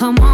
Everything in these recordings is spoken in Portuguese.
Come on,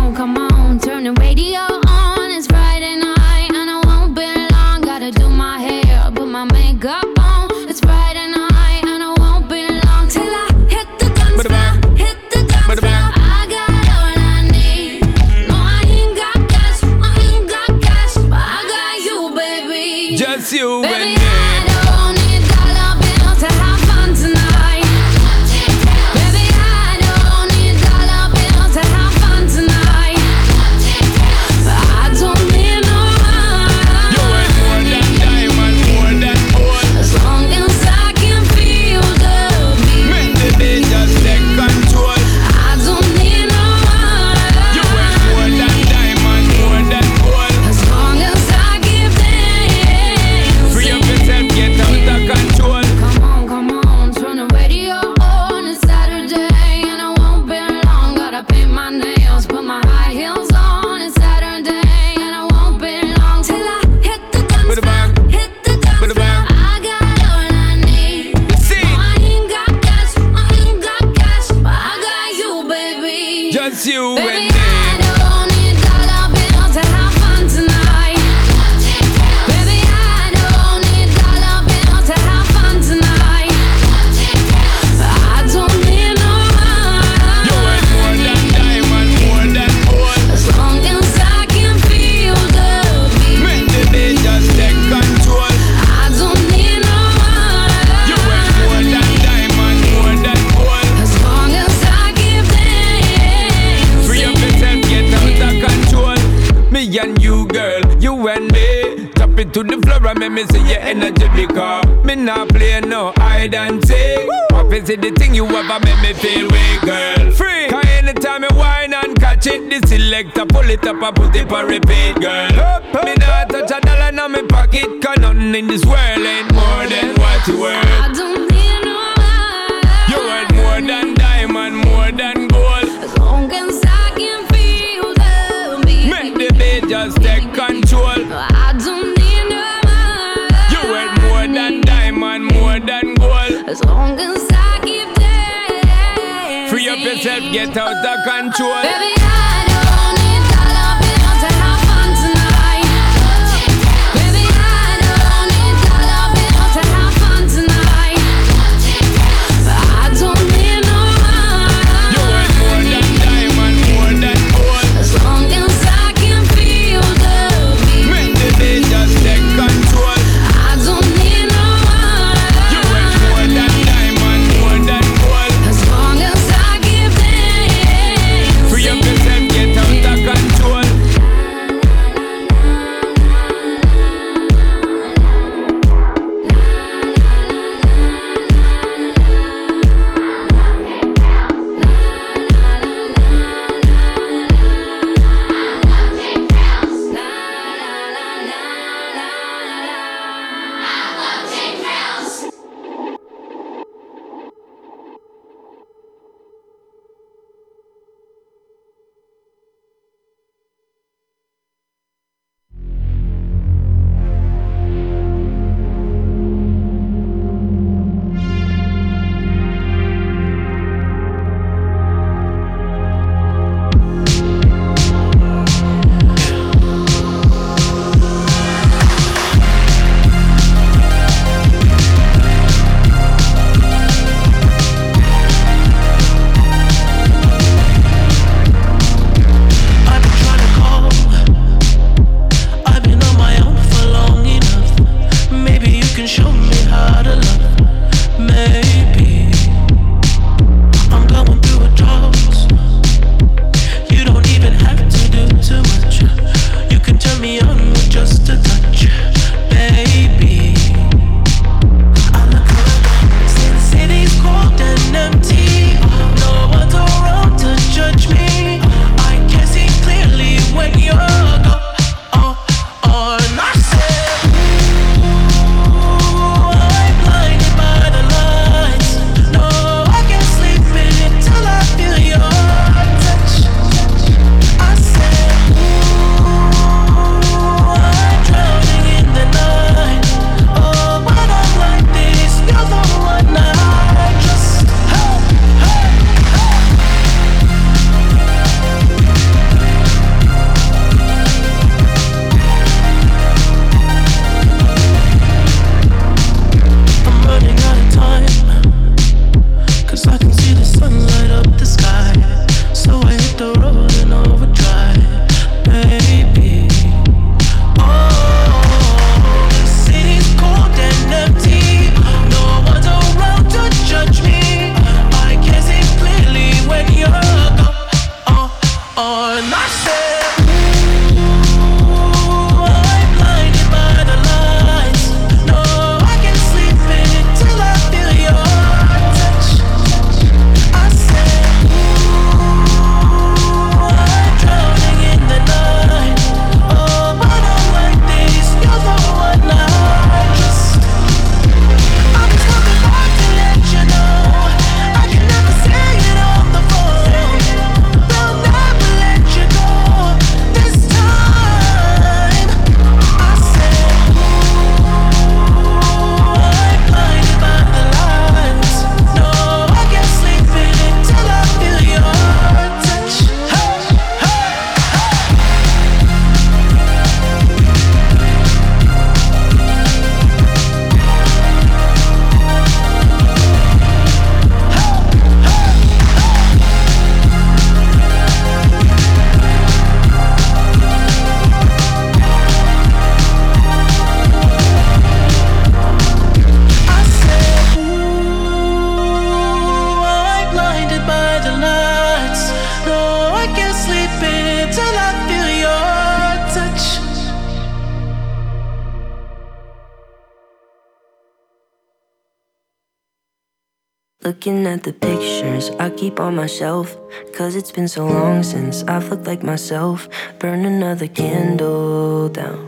I keep on my shelf. Cause it's been so long since I've looked like myself. Burn another candle down.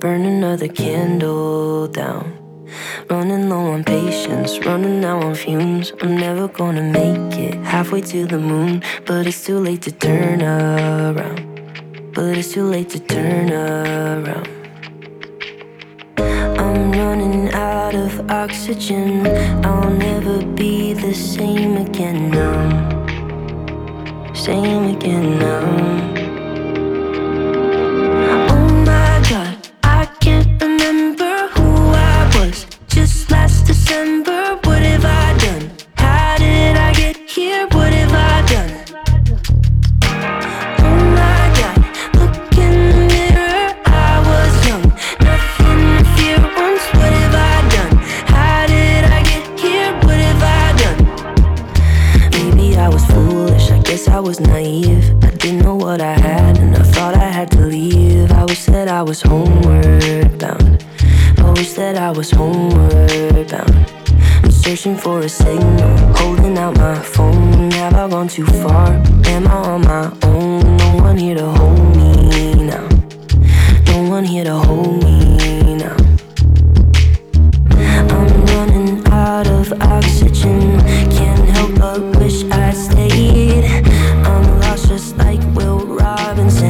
Burn another candle down. Running low on patience, running out on fumes. I'm never gonna make it halfway to the moon. But it's too late to turn around. But it's too late to turn around. Running out of oxygen. I'll never be the same again now. Same again now. Will Robinson,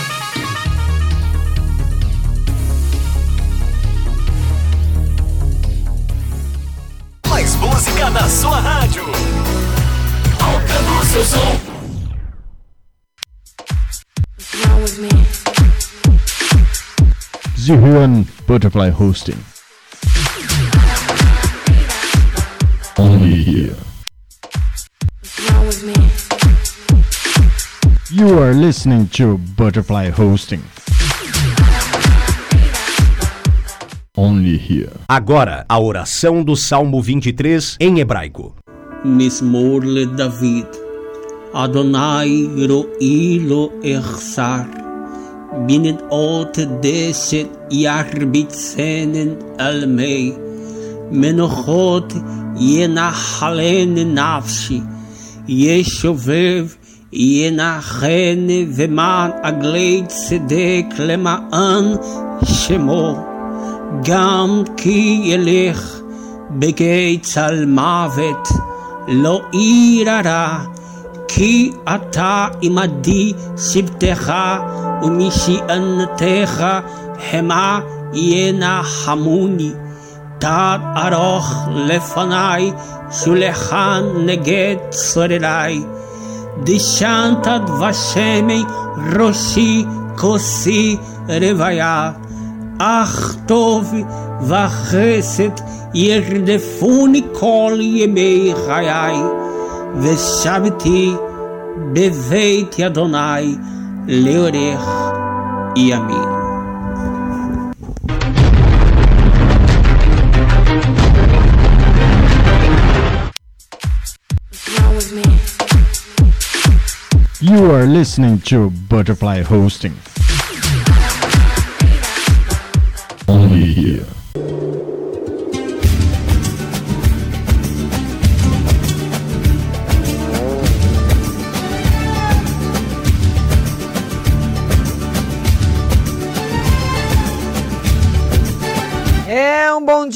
Crazy Human Butterfly Hosting. Only here. You are listening to Butterfly Hosting. Only here. Agora, a oração do Salmo 23 em hebraico. Mismor David. Adonai ro'ilo echsar. אחסר. בנדעות דשת ירביצנן על מי. מנוחות ינחלן נפשי. ישובב ינחן ומען עגלי צדק למען שמו. גם כי ילך בגיא צל מוות, לא ירא כי אתה עמדי שבטך ומשענתך המה ינחמוני. תת ארוך לפניי, שולחן נגד צורריי. דשנת דבשמי ראשי כוסי רוויה. אך טוב וחסד ירדפוני כל ימי חיי, ושבתי בבית אדוני לאורך ימים. wrong with me? You are listening to Butterfly Hosting. Only here.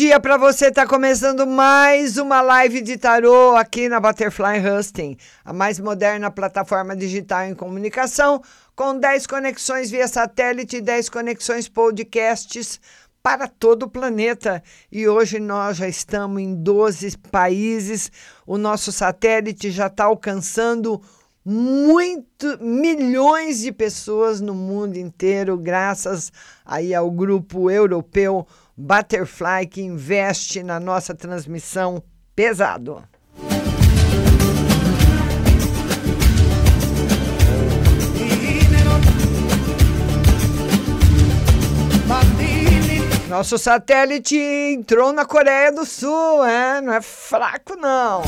Dia para você. Tá começando mais uma live de tarô aqui na Butterfly Husting, a mais moderna plataforma digital em comunicação, com 10 conexões via satélite e 10 conexões podcasts para todo o planeta. E hoje nós já estamos em 12 países. O nosso satélite já está alcançando muito milhões de pessoas no mundo inteiro, graças aí ao grupo europeu Butterfly que investe na nossa transmissão pesado. Nosso satélite entrou na Coreia do Sul, é? Não é fraco, não.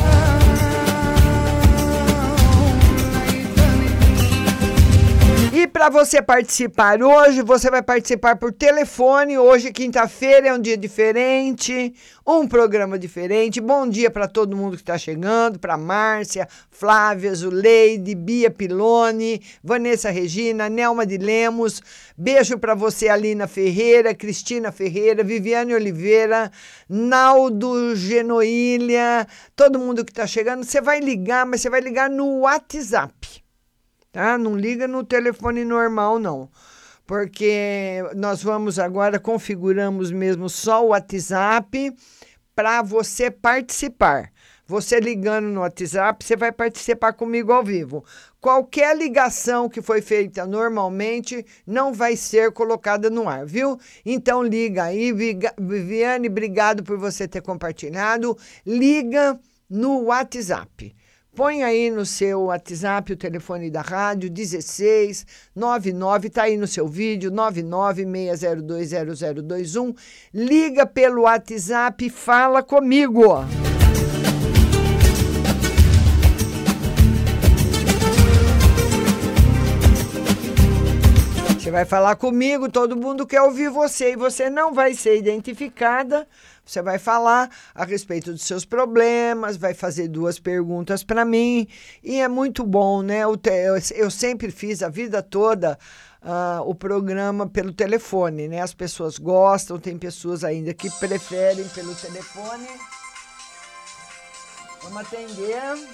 E para você participar hoje, você vai participar por telefone. Hoje, quinta-feira, é um dia diferente, um programa diferente. Bom dia para todo mundo que está chegando: para Márcia, Flávia, Zuleide, Bia Pilone, Vanessa Regina, Nelma de Lemos. Beijo para você, Alina Ferreira, Cristina Ferreira, Viviane Oliveira, Naldo Genoília, todo mundo que está chegando. Você vai ligar, mas você vai ligar no WhatsApp tá? Não liga no telefone normal, não. Porque nós vamos agora, configuramos mesmo só o WhatsApp para você participar. Você ligando no WhatsApp, você vai participar comigo ao vivo. Qualquer ligação que foi feita normalmente não vai ser colocada no ar, viu? Então liga aí, Viviane, obrigado por você ter compartilhado. Liga no WhatsApp. Põe aí no seu WhatsApp o telefone da rádio 16 99, tá aí no seu vídeo 996020021. Liga pelo WhatsApp e fala comigo. Você vai falar comigo, todo mundo quer ouvir você e você não vai ser identificada. Você vai falar a respeito dos seus problemas, vai fazer duas perguntas para mim e é muito bom, né? Eu, sempre fiz a vida toda uh, o programa pelo telefone, né? As pessoas gostam, tem pessoas ainda que preferem pelo telefone. Vamos atender.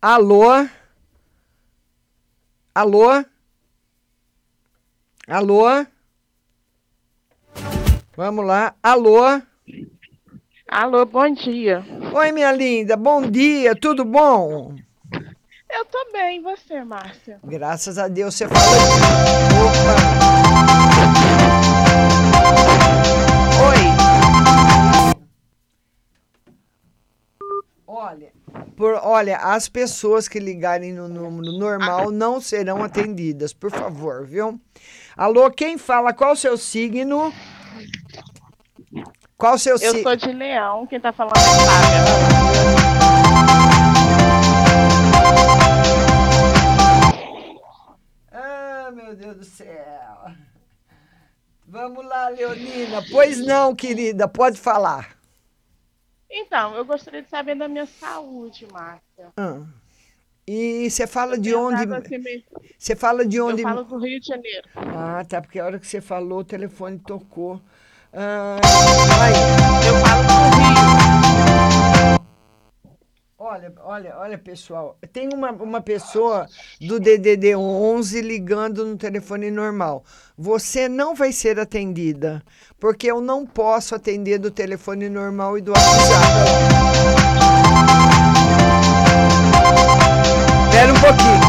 Alô? Alô? Alô? Vamos lá. Alô? Alô, bom dia. Oi, minha linda. Bom dia. Tudo bom? Eu tô bem. E você, Márcia? Graças a Deus você falou. Opa! Oi. Olha, por, olha, as pessoas que ligarem no número normal não serão atendidas, por favor, viu? Alô, quem fala? Qual o seu signo? Qual o seu? Eu sou de leão, quem tá falando é Fábia. Ah, meu Deus do céu. Vamos lá, Leonina. Pois não, querida, pode falar. Então, eu gostaria de saber da minha saúde, Márcia. Ah. E você fala de onde? Você fala de onde? Eu falo do Rio de Janeiro. Ah, tá, porque a hora que você falou, o telefone tocou. Ah, eu falo do Rio. Olha, olha, olha, pessoal. Tem uma, uma pessoa do DDD 11 ligando no telefone normal. Você não vai ser atendida, porque eu não posso atender do telefone normal e do WhatsApp. Espera um pouquinho.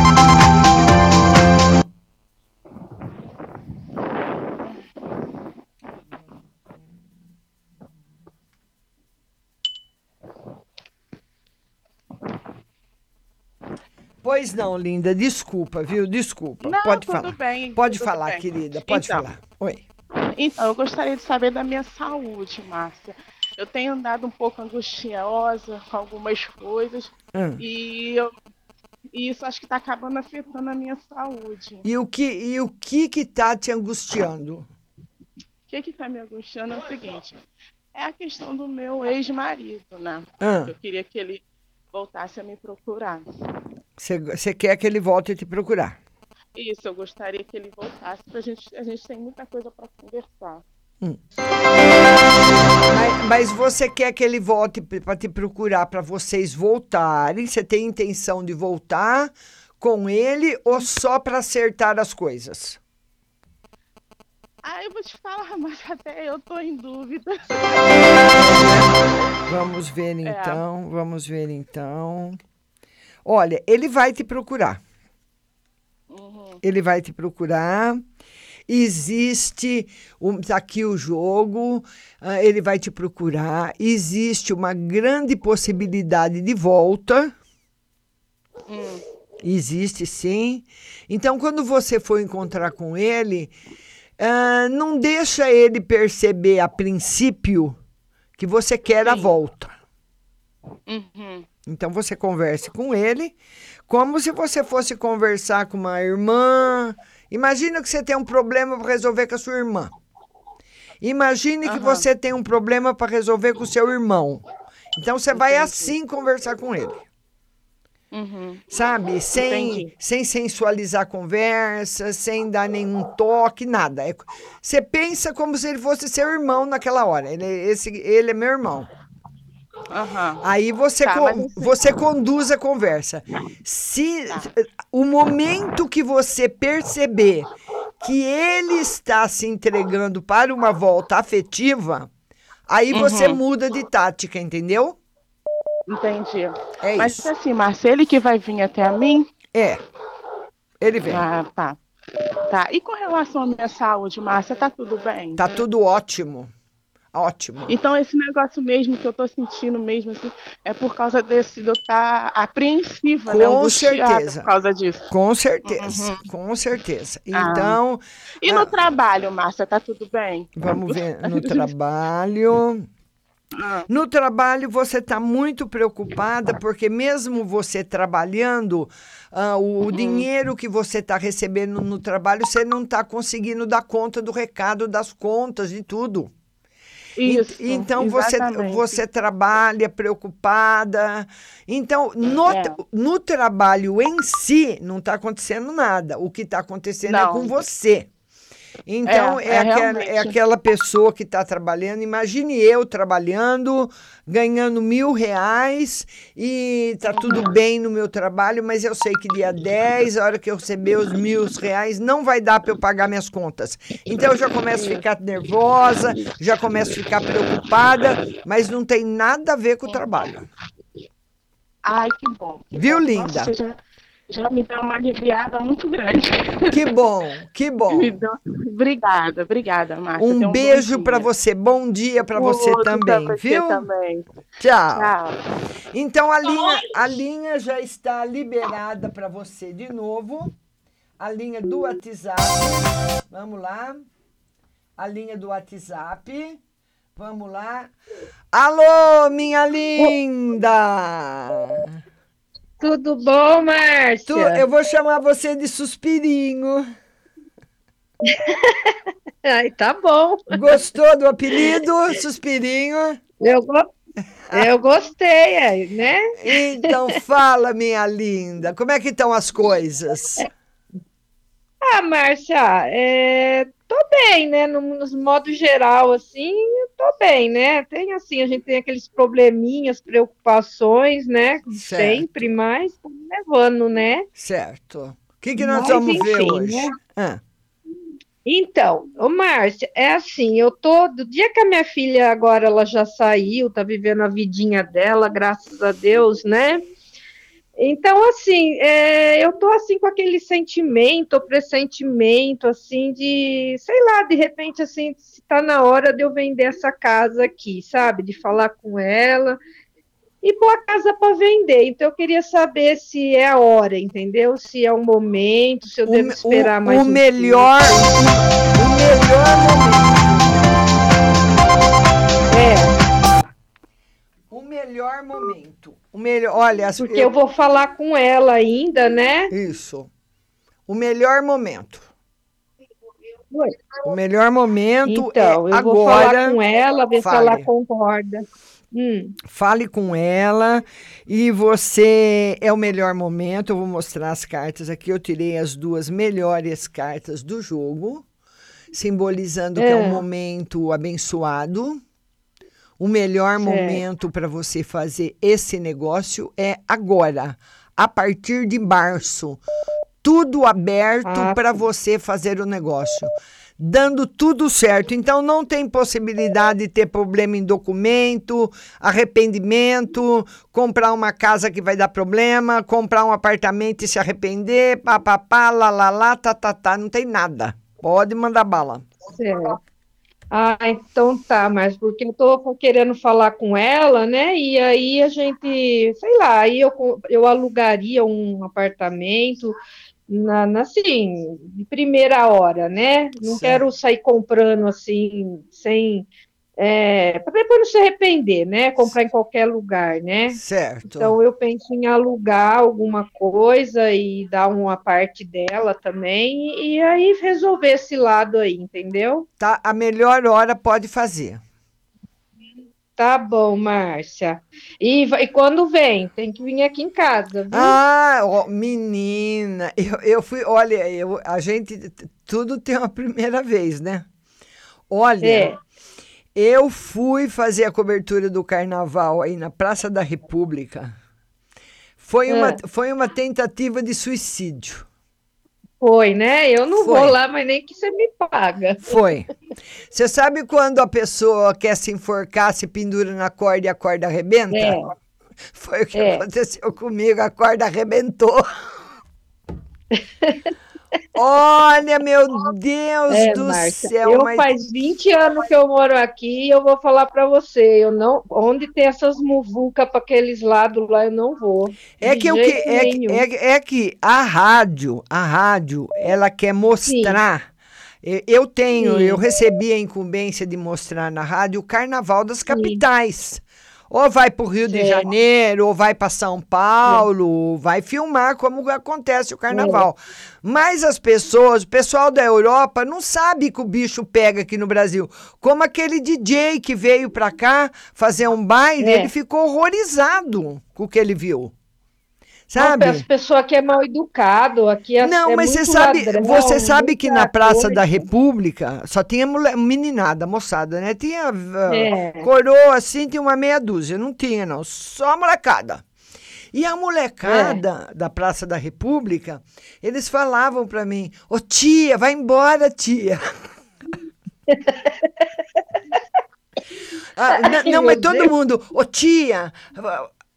Pois não, linda, desculpa, viu? Desculpa. Não, pode tudo falar. bem. Pode tudo falar, bem. querida, pode então, falar. Oi. Então, eu gostaria de saber da minha saúde, Márcia. Eu tenho andado um pouco angustiosa com algumas coisas Hum. e, eu, e isso acho que está acabando afetando a minha saúde. E o que e o que que tá te angustiando? O que está me angustiando é o seguinte: é a questão do meu ex-marido, né? Ah. Eu queria que ele voltasse a me procurar. Você quer que ele volte te procurar? Isso, eu gostaria que ele voltasse, porque a gente, a gente tem muita coisa para conversar. Mas, mas você quer que ele volte para te procurar para vocês voltarem? Você tem intenção de voltar com ele ou só para acertar as coisas? Ah, eu vou te falar, mas até eu tô em dúvida. Vamos ver então, vamos ver então. Olha, ele vai te procurar. Ele vai te procurar. Existe um, aqui o jogo, ah, ele vai te procurar. Existe uma grande possibilidade de volta. Existe sim. Então, quando você for encontrar com ele, ah, não deixa ele perceber a princípio que você quer a volta. Uhum. Então você converse com ele como se você fosse conversar com uma irmã. Imagina que você tem um problema para resolver com a sua irmã. Imagine que Aham. você tem um problema para resolver com o seu irmão. Então você vai Entendi. assim conversar com ele. Uhum. Sabe? Sem, Entendi. sem sensualizar a conversa, sem dar nenhum toque, nada. É Você pensa como se ele fosse seu irmão naquela hora. Ele, é esse, ele é meu irmão. Aham. Aí você, Tá, co- mas você conduz a conversa. Se o momento que você perceber que ele está se entregando para uma volta afetiva, aí você Uhum. muda de tática, entendeu? Entendi. É Mas isso. assim, Márcia, ele que vai vir até a mim? É. Ele vem. Ah, tá. Tá. E com relação à minha saúde, Márcia, tá tudo bem? Tá tudo ótimo. Ótimo. Então, esse negócio mesmo que eu tô sentindo mesmo, assim, é por causa desse de eu estar apreensiva, né? Com angustiada certeza. Por causa disso. Com certeza. Uhum. Com certeza. Ah. Então, E Ah. no trabalho, Márcia, tá tudo bem? Vamos ver no trabalho. Ah. No trabalho você está muito preocupada porque mesmo você trabalhando, ah, o, o dinheiro que você está recebendo no trabalho, você não está conseguindo dar conta do recado, das contas, de tudo. Isso. então você, exatamente. você trabalha preocupada. Então, no, É. no trabalho em si, não está acontecendo nada. O que está acontecendo é Não. com você. Então, É, é, é aquela, é aquela pessoa que está trabalhando. Imagine eu trabalhando, ganhando mil reais e tá tudo bem no meu trabalho, mas eu sei que dia 10, a hora que eu receber os mil reais, não vai dar para eu pagar minhas contas. Então eu já começo a ficar nervosa, já começo a ficar preocupada, mas não tem nada a ver com o trabalho. Ai, que bom. que Viu, bom. linda? Nossa, já, me deu uma aliviada muito grande. Que bom, que bom. Deu- Obrigada, obrigada, Márcia. Um bom beijo para você, bom dia para você pra também, você viu? também. Tchau. Tchau. Então a linha, a linha já está liberada para você de novo. A linha do WhatsApp. Vamos lá. A linha do WhatsApp. Vamos lá. Alô, minha linda! Tudo bom, Márcia? Tu- eu vou chamar você de suspirinho. Ai, tá bom. Gostou do apelido, suspirinho? Eu, go- eu gostei, aí, né? Então fala, minha linda, como é que estão as coisas? Ah, Márcia, é, tô bem, né? No, nos modo geral, assim, eu tô bem, né? Tem assim, a gente tem aqueles probleminhas, preocupações, né? Certo. Sempre, mas estamos levando, né? Certo. O que, que nós Mas, vamos ver enfim, hoje? né? Ah, Então, ô Márcia, é assim, eu tô, do dia que a minha filha agora ela já saiu, tá vivendo a vidinha dela, graças a Deus, né? Então, assim, é, eu tô assim com aquele sentimento, pressentimento, assim, de, sei lá, de repente, assim, se tá na hora de eu vender essa casa aqui, sabe? De falar com ela e pôr a casa para vender. Então, eu queria saber se é a hora, entendeu? Se é o momento, se eu devo me- esperar o, mais o um melhor, o melhor momento. É. O melhor momento. O melhor, olha, as- Porque eu vou falar com ela ainda, né? Isso. O melhor momento. Oi. O melhor momento Então, é eu vou agora. falar com ela, ver se Fale. ela concorda. Hum, Fale com ela e você é o melhor momento. Eu vou mostrar as cartas aqui. Eu tirei as duas melhores cartas do jogo, simbolizando que é um É. momento abençoado. O melhor Certo. momento para você fazer esse negócio é agora, a partir de março. Tudo aberto Ah, para tá. você fazer o negócio. dando tudo certo. Então não tem possibilidade de ter problema em documento, arrependimento, comprar uma casa que vai dar problema, comprar um apartamento e se arrepender, papapá, lá, lá, lá, tá, tá, tá, não tem nada. Pode mandar bala. Certo. Ah, então tá, mas porque eu tô querendo falar com ela, né? E aí a gente, sei lá, aí eu, eu alugaria um apartamento na, na assim, de primeira hora, né? Não Certo. quero sair comprando assim, sem. É, para depois não se arrepender, né? Comprar em qualquer lugar, né? Certo. Então eu penso em alugar alguma coisa e dar uma parte dela também, e aí resolver esse lado aí, entendeu? Tá, a melhor hora pode fazer. Tá bom, Márcia. E, e quando vem? Tem que vir aqui em casa, viu? Ah, ó, menina, eu, eu fui, olha, eu, a gente, tudo tem uma primeira vez, né? Olha, É. eu fui fazer a cobertura do carnaval aí na Praça da República. Foi uma, É. foi uma tentativa de suicídio. Foi, né? Eu não Foi. vou lá, mas nem que você me paga. Foi. Você sabe quando a pessoa quer se enforcar, se pendura na corda e a corda arrebenta? É. Foi o que É. aconteceu comigo, a corda arrebentou. Olha, meu Deus É, do céu, eu mas faz 20 anos que eu moro aqui e eu vou falar para você, eu não, onde tem essas muvucas para aqueles lados lá, eu não vou. é que, o que é, é, é que a rádio, a rádio, ela quer mostrar. E- Eu tenho, Sim. eu recebi a incumbência de mostrar na rádio o Carnaval das Capitais. Ou vai para o Rio de Certo. Janeiro, ou vai para São Paulo, vai filmar como acontece o carnaval. Mas as pessoas, o pessoal da Europa, não sabe que o bicho pega aqui no Brasil. Como aquele DJ que veio para cá fazer um baile, É. ele ficou horrorizado com o que ele viu. Não, Sabe? As pessoas aqui é mal educado, aqui é Não, é mas você sabe, ladrão, você sabe que na Praça coisa. da República só tinha mulher, meninada, moçada, né? Tinha ah, É. coroa assim, tinha uma meia dúzia, não tinha não, só molecada. E a molecada É. da Praça da República, eles falavam pra mim: "Ô tia, vai embora, tia". Ah, não, meu mas todo mundo, ô tia,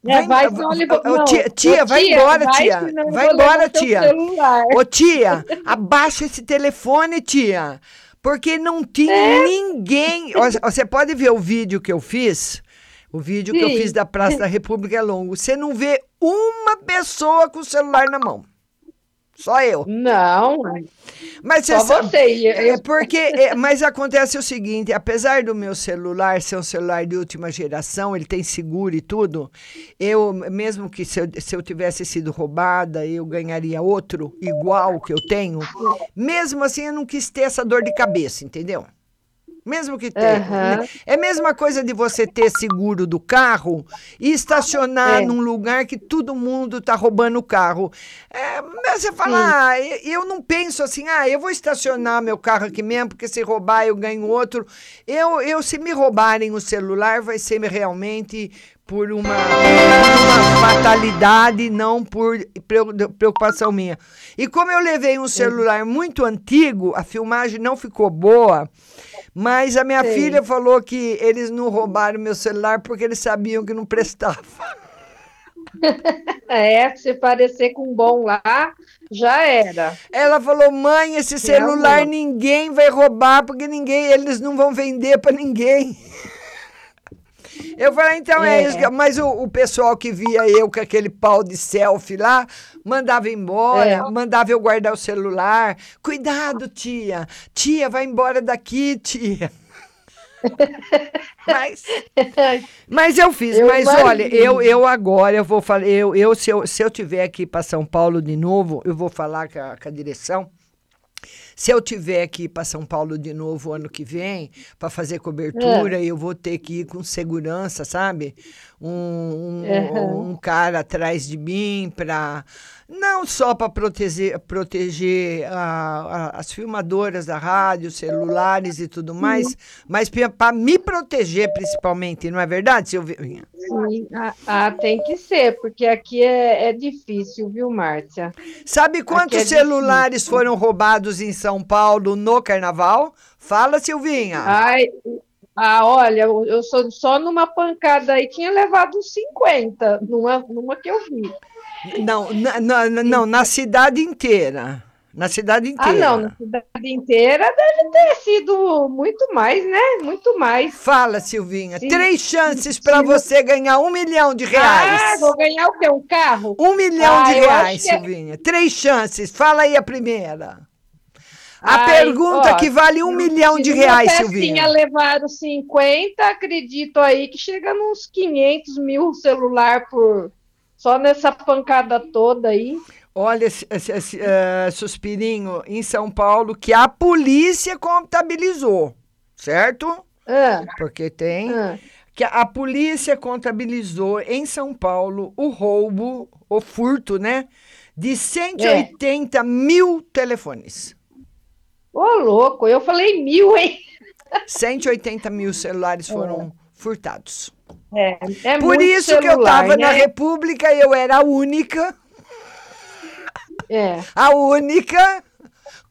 É, vai, ô, não, tia, tia, vai tia, embora, vai, tia. Vai embora, tia. Ô, tia, abaixa esse telefone, tia. Porque não tinha É? ninguém. Você pode ver o vídeo que eu fiz? O vídeo que eu Sim. fiz da Praça da República é longo. Você não vê uma pessoa com o celular na mão. Só eu. Não, Mas só sabe- você. e eu- é porque, é, mas acontece o seguinte, apesar do meu celular ser um celular de última geração, ele tem seguro e tudo, eu, mesmo que se eu, se eu tivesse sido roubada, eu ganharia outro igual que eu tenho, mesmo assim eu não quis ter essa dor de cabeça, entendeu? Mesmo que tenha. Aham. né? É a mesma coisa de você ter seguro do carro e estacionar É. num lugar que todo mundo está roubando o carro. É, mas você fala, Sim. ah, eu não penso assim, ah, eu vou estacionar meu carro aqui mesmo, porque se roubar eu ganho outro. Eu, eu se me roubarem o celular, vai ser realmente por uma, uma fatalidade, não por preo- preocupação minha. E como eu levei um celular muito antigo, a filmagem não ficou boa, mas a minha Sei. filha falou que eles não roubaram meu celular porque eles sabiam que não prestava. É, se parecer com um bom lá, já era. Ela falou: "Mãe, esse celular Realmente. ninguém vai roubar porque ninguém, eles não vão vender para ninguém". Eu falei, então é, É. isso. Mas o, o pessoal que via eu com aquele pau de selfie lá, mandava embora, É. mandava eu guardar o celular. Cuidado, tia. Tia, vai embora daqui, tia. mas, mas eu fiz. Eu mas olha, imagino. eu, eu agora eu vou falar. Eu, eu, se, eu, se eu tiver aqui para São Paulo de novo, eu vou falar com a, com a direção. Se eu tiver aqui para São Paulo de novo ano que vem, para fazer cobertura, eu vou ter que ir com segurança, sabe? Um, um, Aham. um cara atrás de mim para não só para proteger, proteger a- a- as filmadoras da rádio, celulares e tudo mais, mas para me proteger principalmente, não é verdade, Silvinha? sim. Ah, tem que ser, porque aqui é, é difícil, viu, Márcia? Sabe quantos é celulares foram roubados em São Paulo no carnaval? Fala, Silvinha. Ai, ah, olha, eu eu sou só numa pancada aí, tinha levado uns 50, numa, numa que eu vi. Não, na, na- não, na cidade inteira. Na cidade Ah, inteira. não, na cidade inteira deve ter sido muito mais, né? Muito mais. Fala, Silvinha. Sim. Três chances para você ganhar um milhão de Ah, reais. vou ganhar o quê? Um carro? Um milhão Ah, de reais, que é- Silvinha. Três chances. Fala aí a primeira. A Ai, pergunta ó, que vale um milhão de reais, Silvinha. levaram 50, acredito aí que chega nos 500 mil celular por só nessa pancada toda aí. Olha, esse, esse- esse, eh, Suspirinho, em São Paulo, que a polícia contabilizou, certo? Ah, Porque tem. ah. Que a, a polícia contabilizou em São Paulo o roubo, o furto, né? De 180 mil telefones. Ô, louco, eu falei mil, hein? 180 mil celulares foram furtados. É, é Por isso que eu celular, estava na né? República, eu era a única, É. a única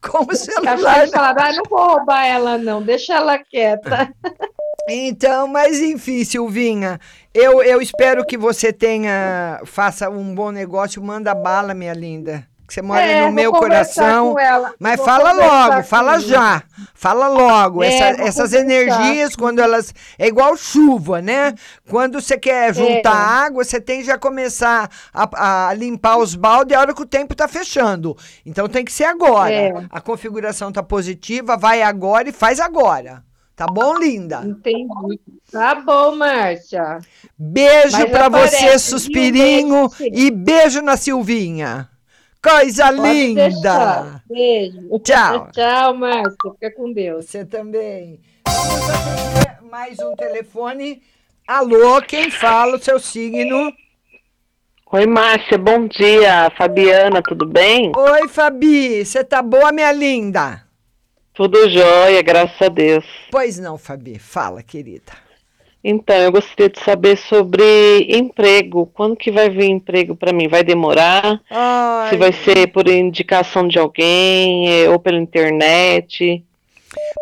com o celular. eles falaram, ah, não vou roubar ela não, deixa ela quieta. Então, mas enfim, Silvinha, eu, eu espero que você tenha, faça um bom negócio, manda bala, minha linda. Que você mora É, no meu coração. Mas vou fala logo, fala já. Fala logo. É, Essa- essas energias, quando elas. É igual chuva, né? Quando você quer juntar É. água, você tem que já começar a, a limpar os baldes a hora que o tempo tá fechando. Então tem que ser agora. É. A configuração tá positiva, vai agora e faz agora. Tá bom, linda? Entendi. Tá bom, Márcia. Beijo aparece, você? Suspirinho. E beijo na Silvinha. Coisa Pode linda. deixar. Beijo. Tchau. Tchau, Márcia. Fica com Deus. Você também. Vamos atender mais um telefone. Alô, quem fala o seu signo? Oi, Márcia, bom dia. Fabiana, tudo bem? Oi, Fabi. Você tá boa, minha linda? Tudo jóia, graças a Deus. Pois não, Fabi. Fala, querida. Então, eu gostaria de saber sobre emprego. Quando que vai vir emprego para mim? Vai demorar? Ai, Se vai ser por indicação de alguém eh, ou pela internet?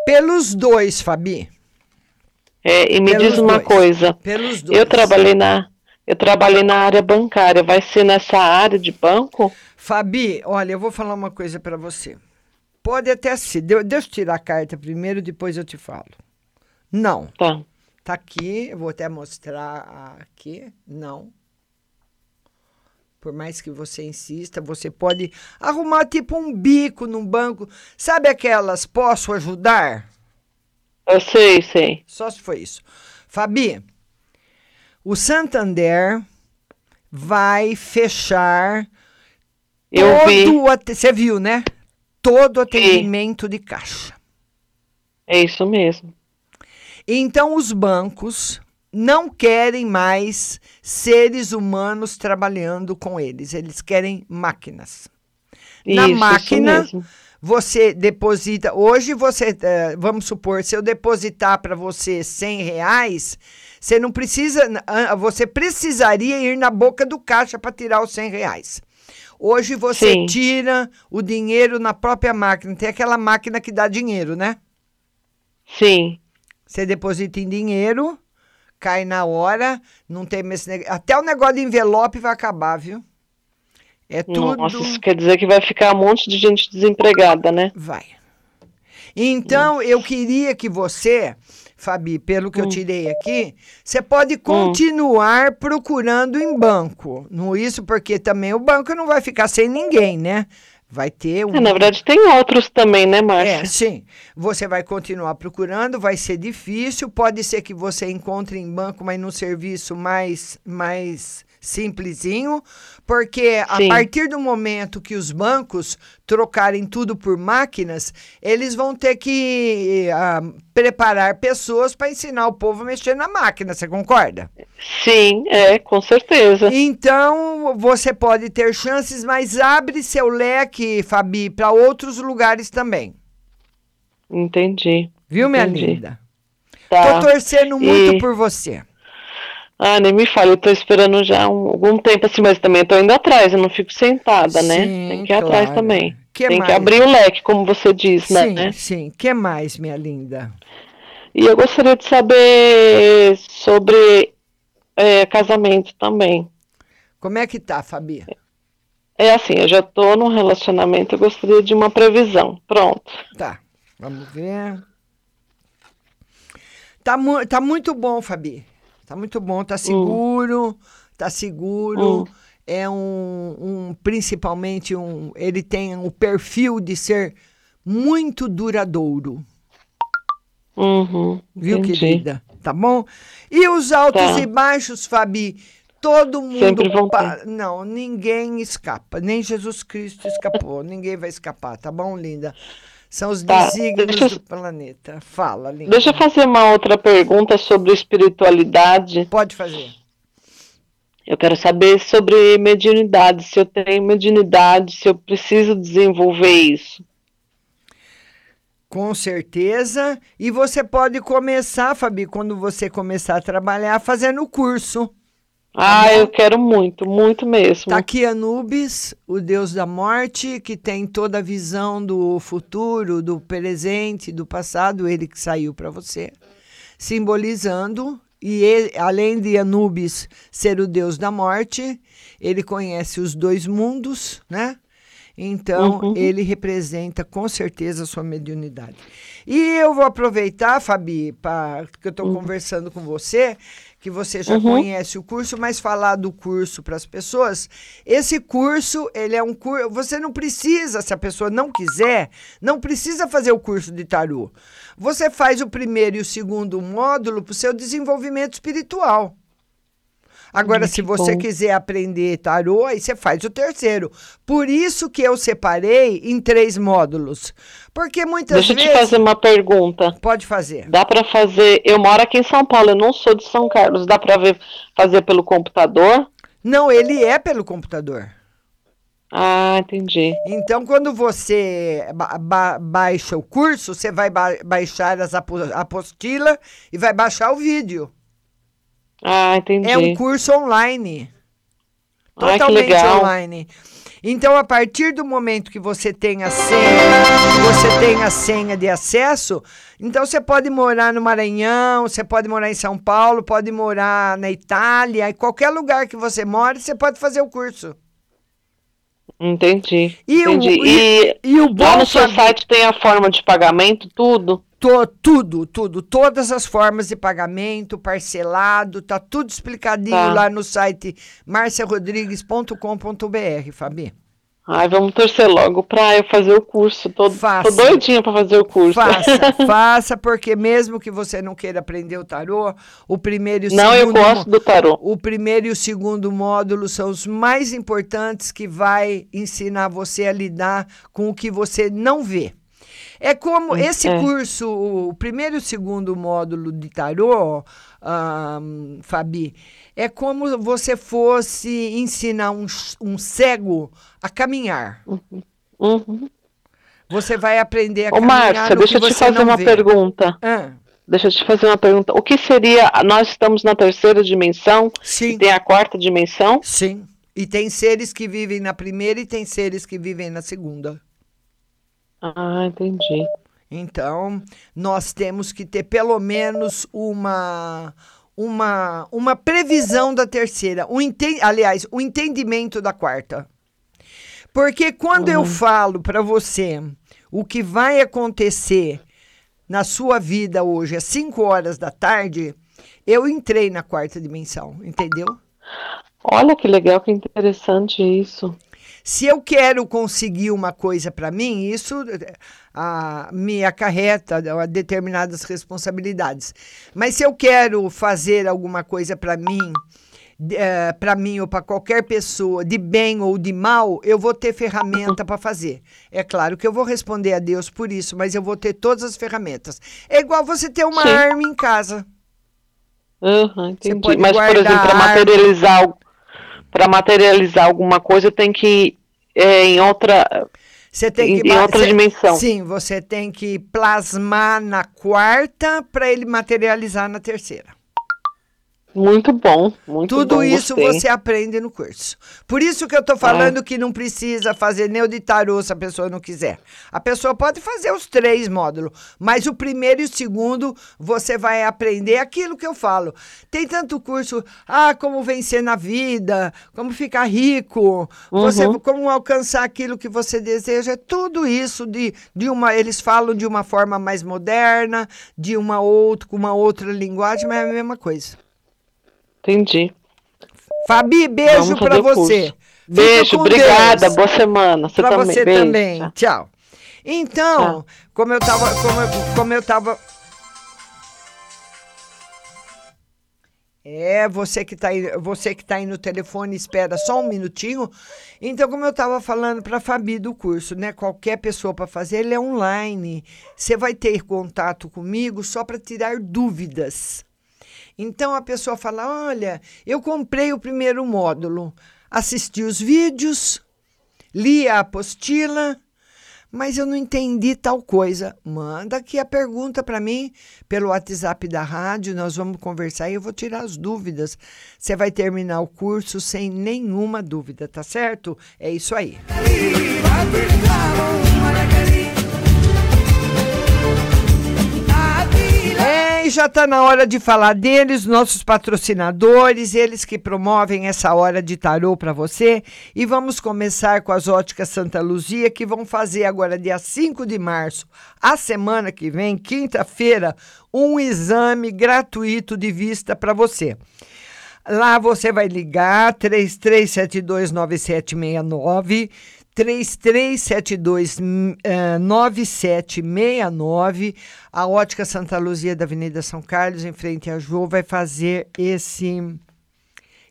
Pelos dois, Fabi. É, e me Pelos diz uma dois. coisa. Pelos dois. Eu trabalhei na eu trabalhei na área bancária. Vai ser nessa área de banco? Fabi, olha, eu vou falar uma coisa pra você. Pode até ser. De- Deixa eu tirar a carta primeiro, depois eu te falo. Não. Tá. Tá aqui, eu vou até mostrar aqui. Não. Por mais que você insista, você pode arrumar tipo um bico num banco. Sabe aquelas posso ajudar? Eu sei, sei. Só se foi isso. Fabi, o Santander vai fechar Eu vi. todo o ate- Você viu, né? Todo atendimento de caixa. É isso mesmo. Então os bancos não querem mais seres humanos trabalhando com eles, eles querem máquinas. Na Isso, isso máquina, você deposita. Hoje você, eh, vamos supor, se eu depositar para você 100 reais, você não precisa. ah, Você precisaria ir na boca do caixa para tirar os 100 reais. Hoje você Sim. tira o dinheiro na própria máquina. Tem aquela máquina que dá dinheiro, né? Sim. Você deposita em dinheiro, cai na hora, não tem mais. esse neg- Até o negócio de envelope vai acabar, viu? É tudo. Nossa, isso quer dizer que vai ficar um monte de gente desempregada, né? Vai. Então, eu queria que você, Fabi, pelo que eu tirei aqui, você pode continuar procurando em banco. Não isso porque também o banco não vai ficar sem ninguém, né? Vai ter um. É, na verdade, tem outros também, né, Márcia? É, sim. Você vai continuar procurando, vai ser difícil. Pode ser que você encontre em banco, mas num serviço mais, mais simplesinho, porque a Sim. partir do momento que os bancos trocarem tudo por máquinas, eles vão ter que ah, preparar pessoas para ensinar o povo a mexer na máquina. Você concorda? Sim, é, com certeza. Então, você pode ter chances, mas abre seu leque, Fabi, para outros lugares também. Entendi. Viu, minha Entendi. linda? Tá. Tô torcendo muito E- por você. Ah, nem me fale, eu tô esperando já um- algum tempo assim, mas também tô indo atrás, eu não fico sentada, né? Sim, Tem que ir atrás claro. também. Que Tem mais? que abrir o leque, como você diz, Sim, né? sim. que mais, minha linda? E eu gostaria de saber sobre é, casamento também. Como é que tá, Fabi? É assim, eu já tô num relacionamento, eu gostaria de uma previsão. Pronto. Tá, vamos ver. Tá, mu tá muito bom, Fabi. Tá muito bom, tá seguro, tá seguro. Hum. É um, um, principalmente um, ele tem o perfil de ser muito duradouro, Uhum, viu, entendi. querida? Tá bom? E os altos Tá. e baixos, Fabi, todo mundo pa- não, ninguém escapa, nem Jesus Cristo escapou, ninguém vai escapar, tá bom, linda? São os Tá, desígnios eu- do planeta. Fala, linda. Deixa eu fazer uma outra pergunta sobre espiritualidade. Pode fazer. Eu quero saber sobre mediunidade, se eu tenho mediunidade, se eu preciso desenvolver isso. Com certeza. E você pode começar, Fabi, quando você começar a trabalhar, fazendo o curso. Ah, eu quero muito, muito mesmo. Tá aqui Anubis, o deus da morte, que tem toda a visão do futuro, do presente, do passado, ele que saiu para você, simbolizando. E ele, além de Anubis ser o deus da morte, ele conhece os dois mundos, né? Então, Uhum. ele representa com certeza a sua mediunidade. E eu vou aproveitar, Fabi, pra, que eu estou conversando com você, que você já Uhum. conhece o curso, mas falar do curso para as pessoas. Esse curso, ele é um curso. Você não precisa, se a pessoa não quiser, não precisa fazer o curso de tarô. Você faz o primeiro e o segundo módulo para o seu desenvolvimento espiritual. Agora, se você bom. quiser aprender tarô, aí você faz o terceiro. Por isso que eu separei em três módulos. Porque muitas Deixa eu vezes. te fazer uma pergunta. Pode fazer. Dá para fazer. Eu moro aqui em São Paulo, eu não sou de São Carlos. Dá para ver fazer pelo computador? Não, ele é pelo computador. Ah, entendi. Então, quando você ba- ba- baixa o curso, você vai ba- baixar as apo apostilas e vai baixar o vídeo. Ah, entendi. É um curso online. Que Totalmente legal. online. Então, a partir do momento que você tem a senha, você tem a senha de acesso, então você pode morar no Maranhão, você pode morar em São Paulo, pode morar na Itália, em qualquer lugar que você mora, você pode fazer o curso. Entendi. E o- entendi. e- E, e o bom, lá no seu site tem a forma de pagamento, tudo? To- tudo, tudo, todas as formas de pagamento, parcelado, tá tudo explicadinho Tá. lá no site marciarodrigues.com.br, Fabi. Ai, vamos torcer logo pra eu fazer o curso. Tô, Faça. tô doidinha pra fazer o curso. Faça, faça, porque mesmo que você não queira aprender o tarô, o primeiro e o Não, eu segundo. gosto do tarô. O primeiro e o segundo módulo são os mais importantes que vai ensinar você a lidar com o que você não vê. É como esse é. curso, o primeiro e o segundo módulo de tarô, ahn, Fabi, é como você fosse ensinar um, um cego a caminhar. Uhum. Você vai aprender a Ô, caminhar Márcia, no deixa eu te fazer uma vê. pergunta. Ah, Deixa eu te fazer uma pergunta. O que seria. Nós estamos na terceira dimensão? Sim. E tem a quarta dimensão? sim. E tem seres que vivem na primeira e tem seres que vivem na segunda. Ah, entendi. Então, nós temos que ter pelo menos uma uma, uma previsão da terceira, um enten- aliás, o entendimento da quarta. Porque quando eu falo para você o que vai acontecer na sua vida hoje às 5 horas da tarde, eu entrei na quarta dimensão, entendeu? Olha que legal, que interessante isso. Se eu quero conseguir uma coisa para mim, isso ah, me acarreta a determinadas responsabilidades. Mas se eu quero fazer alguma coisa para mim, para mim ou para qualquer pessoa, de bem ou de mal, eu vou ter ferramenta para fazer. É claro que eu vou responder a Deus por isso, mas eu vou ter todas as ferramentas. É igual você ter uma Sim. arma em casa. Uhum, entendi. pode Mas, por guardar exemplo, para arma. materializar, para materializar alguma coisa, tem que ir é, em outra. Você tem Em- que em outra cê- dimensão. Sim, você tem que plasmar na quarta para ele materializar na terceira. Muito bom, muito Tudo bom. isso gostei. você aprende no curso. Por isso que eu tô falando que não precisa fazer nem o de tarô se a pessoa não quiser. A pessoa pode fazer os três módulos, mas o primeiro e o segundo você vai aprender aquilo que eu falo. Tem tanto curso, ah, como vencer na vida, como ficar rico, você, Uhum. como alcançar aquilo que você deseja. É tudo isso de, de uma, eles falam de uma forma mais moderna, de uma outra, com uma outra linguagem, mas é a mesma coisa. Entendi. Fabi, beijo o você. Beijo, obrigada. Deus. Boa semana. Você Pra também. você Beijo. também. Tchau. Então, como eu tava, como eu, como eu tava É, você que tá aí, você que tá aí no telefone, espera só um minutinho. Então, como eu estava falando para a Fabi do curso, né? Qualquer pessoa para fazer, ele é online. Você vai ter contato comigo só para tirar dúvidas. Então a pessoa fala: "Olha, eu comprei o primeiro módulo, assisti os vídeos, li a apostila, mas eu não entendi tal coisa. Manda aqui a pergunta para mim pelo WhatsApp da rádio, nós vamos conversar e eu vou tirar as dúvidas. Você vai terminar o curso sem nenhuma dúvida, tá certo? É isso aí. É, e já está na hora de falar deles, nossos patrocinadores, eles que promovem essa hora de tarô para você. E vamos começar com as óticas Santa Luzia, que vão fazer agora, dia 5 de março, a semana que vem, quinta-feira, um exame gratuito de vista para você. Lá você vai ligar 33729769 33729769. A Ótica Santa Luzia da Avenida São Carlos, em frente à Jô, vai fazer esse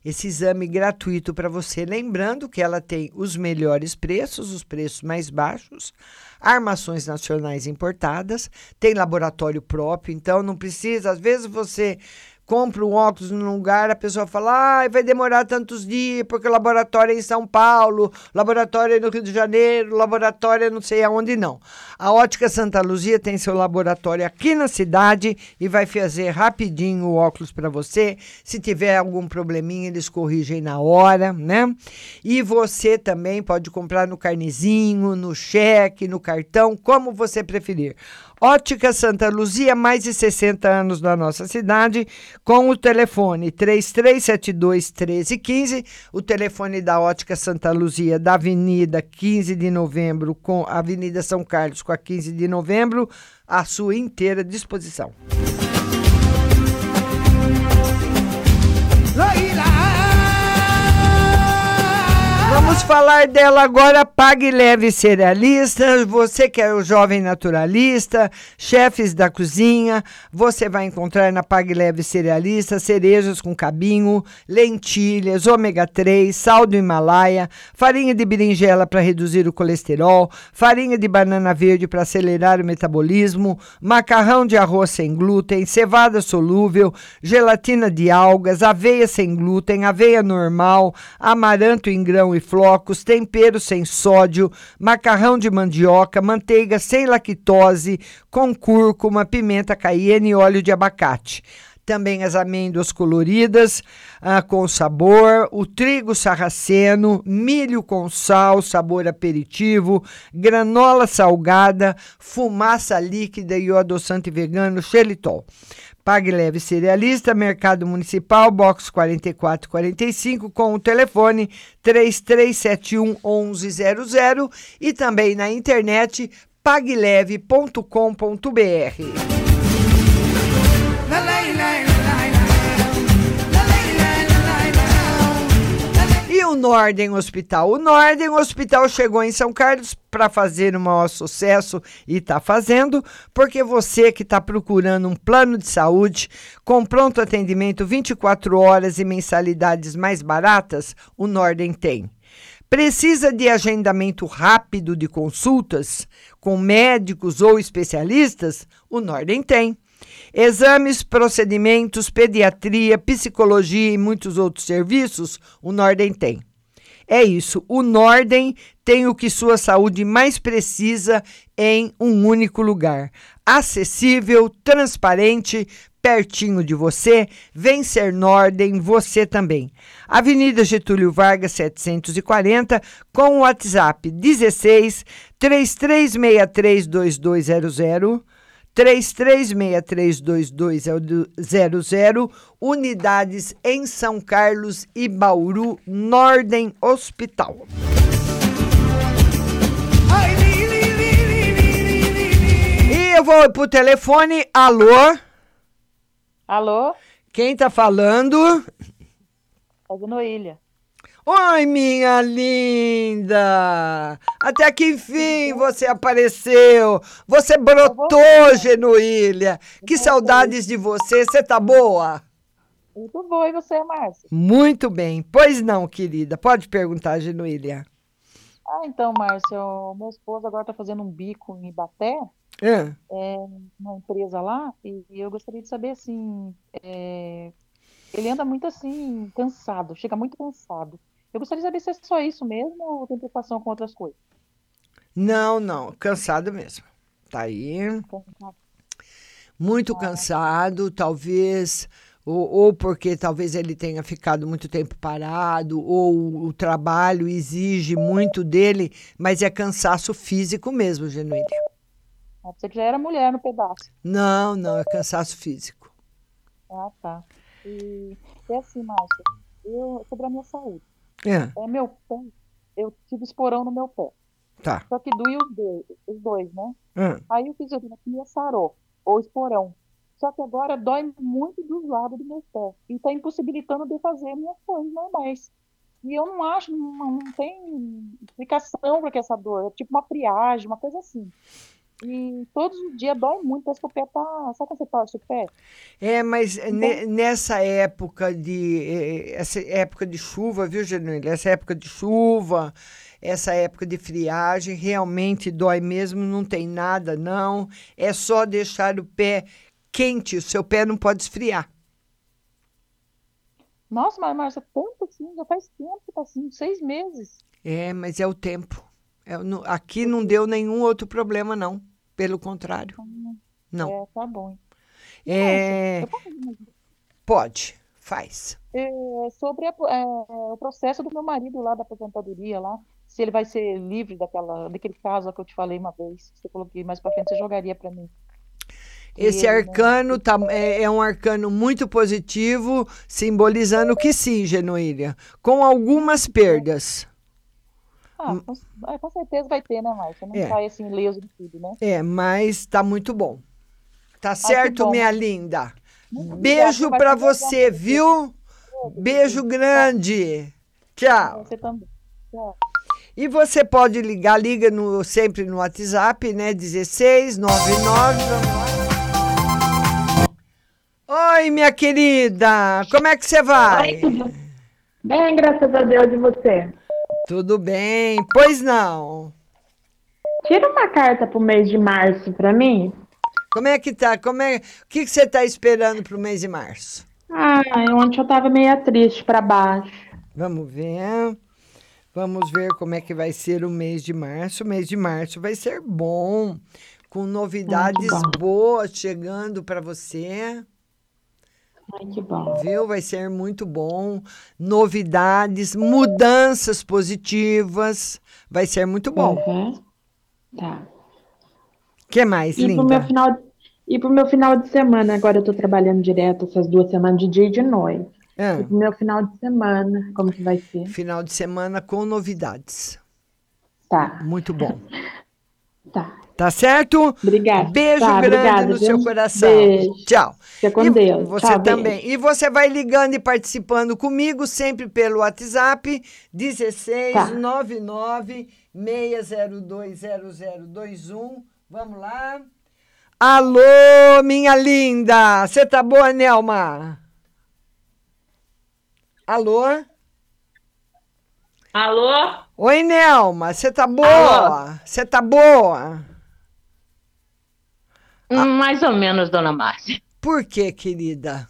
esse exame gratuito para você. Lembrando que ela tem os melhores preços, os preços mais baixos, armações nacionais importadas, tem laboratório próprio, então não precisa, às vezes você compra um óculos num lugar, a pessoa fala, ah, vai demorar tantos dias, porque o laboratório é em São Paulo, laboratório é no Rio de Janeiro, laboratório é não sei aonde não. A Ótica Santa Luzia tem seu laboratório aqui na cidade e vai fazer rapidinho o óculos para você. Se tiver algum probleminha, eles corrigem na hora, né? E você também pode comprar no carnezinho, no cheque, no cartão, como você preferir. Ótica Santa Luzia, mais de 60 anos na nossa cidade, com o telefone 3372 1315, o telefone da Ótica Santa Luzia, da Avenida 15 de Novembro, com a Avenida São Carlos, com a 15 de Novembro, à sua inteira disposição. Falar dela agora, Pague Leve Cerealista. Você que é o jovem naturalista, chefes da cozinha, você vai encontrar na Pague Leve Cerealista cerejas com cabinho, lentilhas, ômega 3, sal do Himalaia, farinha de berinjela para reduzir o colesterol, farinha de banana verde para acelerar o metabolismo, macarrão de arroz sem glúten, cevada solúvel, gelatina de algas, aveia sem glúten, aveia normal, amaranto em grão e flocos, tempero sem sódio, macarrão de mandioca, manteiga sem lactose, com cúrcuma, pimenta cayenne e óleo de abacate. Também as amêndoas coloridas ah, com sabor, o trigo sarraceno, milho com sal, sabor aperitivo, granola salgada, fumaça líquida e o adoçante vegano xelitol. Pague Leve Cerealista, Mercado Municipal, box 4445, com o telefone 3371 1100 e também na internet pagleve.com.br. o Norden Hospital? O Norden Hospital chegou em São Carlos para fazer o maior sucesso e está fazendo, porque você que está procurando um plano de saúde com pronto atendimento 24 horas e mensalidades mais baratas, o Norden tem. Precisa de agendamento rápido de consultas com médicos ou especialistas? O Norden tem. Exames, procedimentos, pediatria, psicologia e muitos outros serviços, o Norden tem. É isso, o Norden tem o que sua saúde mais precisa em um único lugar. Acessível, transparente, pertinho de você, vem ser Nordem, você também. Avenida Getúlio Vargas 740, com o WhatsApp 16 3363 2200. 33632200, unidades em São Carlos e Bauru, Nordem Hospital. E eu vou pro telefone. Alô? Alô? Quem tá falando? É Noília. Oi, minha linda! Até que enfim você apareceu. Você brotou, Genuília. Que saudades de você. Você tá boa? Muito boa. E você, Márcia? Muito bem. Pois não, querida. Pode perguntar, Genuília. Ah, então, Márcia, o meu esposo agora tá fazendo um bico em Ibaté, É. é, uma empresa lá, e eu gostaria de saber, assim, é, ele anda muito, assim, cansado, chega muito cansado. Eu gostaria de saber se é só isso mesmo ou tem preocupação com outras coisas. Não, não. Cansado mesmo. Tá aí. Muito cansado, talvez, ou, ou porque talvez ele tenha ficado muito tempo parado, ou o trabalho exige muito dele, mas é cansaço físico mesmo, Genuília. Ah, Você já era mulher no pedaço. Não, não, é cansaço físico. Ah, tá. E é assim, Márcia, eu, sobre a minha saúde. É. É meu pé, eu tive esporão no meu pé. Tá. Só que doía os dois, os dois, né? Hum. Aí o fisioterapia sarou, ou esporão. Só que agora dói muito dos lados do meu pé. E tá impossibilitando de fazer minhas coisas normais. E eu não acho, não, não tem explicação para que essa dor. É tipo uma friagem, uma coisa assim. E todos os dias dói muito, parece que o pé tá. Sabe quando você torce o pé? É, mas ne- nessa época de eh, essa época de chuva, viu, Genuília? Essa época de chuva, essa época de friagem, realmente dói mesmo, não tem nada, não. É só deixar o pé quente, o seu pé não pode esfriar. Nossa, mas Márcia, tanto assim, já faz tempo que tá assim, seis meses. É, mas é o tempo. É, no- aqui não deu nenhum outro problema, não. Pelo contrário. Não. É, tá bom. É, pode, faz. É, sobre a- é, o processo do meu marido lá da aposentadoria lá, se ele vai ser livre daquela, daquele caso que eu te falei uma vez, você falou que mais pra frente você jogaria pra mim. Esse ele, né? arcano tá, é, é um arcano muito positivo, simbolizando que sim, Genuília, com algumas perdas. Ah, com, é, com certeza vai ter, né, Márcia? Não É. sai assim leso de tudo, né? É, mas tá muito bom. Tá que certo, bom. minha linda? Muito Beijo vai você, viu? Beijo grande. Tchau. Você também. Tchau. E você pode ligar, liga no, sempre no WhatsApp, né? 16 99. vamos lá. Oi, minha querida, como é que você vai? Bem, graças a Deus e você. Tudo bem, pois não. Tira uma carta pro mês de março pra mim. Como é que tá? Como é, o que, que você tá esperando pro mês de março? Ah, ontem eu tava meio triste pra baixo. Vamos ver. Vamos ver como é que vai ser o mês de março. O mês de março vai ser bom, com novidades bom. boas chegando para você. Ai, que bom. Viu? Vai ser muito bom. Novidades, mudanças positivas. Vai ser muito bom. Uhum. Tá. O que mais, E pro, linda? meu final, e pro meu final de semana, agora eu tô trabalhando direto essas duas semanas de dia e de noite. Ah. E pro meu final de semana, como que vai ser? Final de semana com novidades. Tá. Muito bom. Tá. Tá certo? Obrigada. Beijo Tá, grande obrigada, no viu? seu coração. Beijo. Tchau. Fica com E Deus. Você Tchau, beijo. também. E você vai ligando e participando comigo sempre pelo WhatsApp 16 Tá. 99 602 0021. Vamos lá. Alô, minha linda. Você tá boa, Nelma? Alô? Alô? Oi, Nelma. Você tá boa? Você tá boa? Hum, Mais ou menos, dona Márcia. Por que, querida?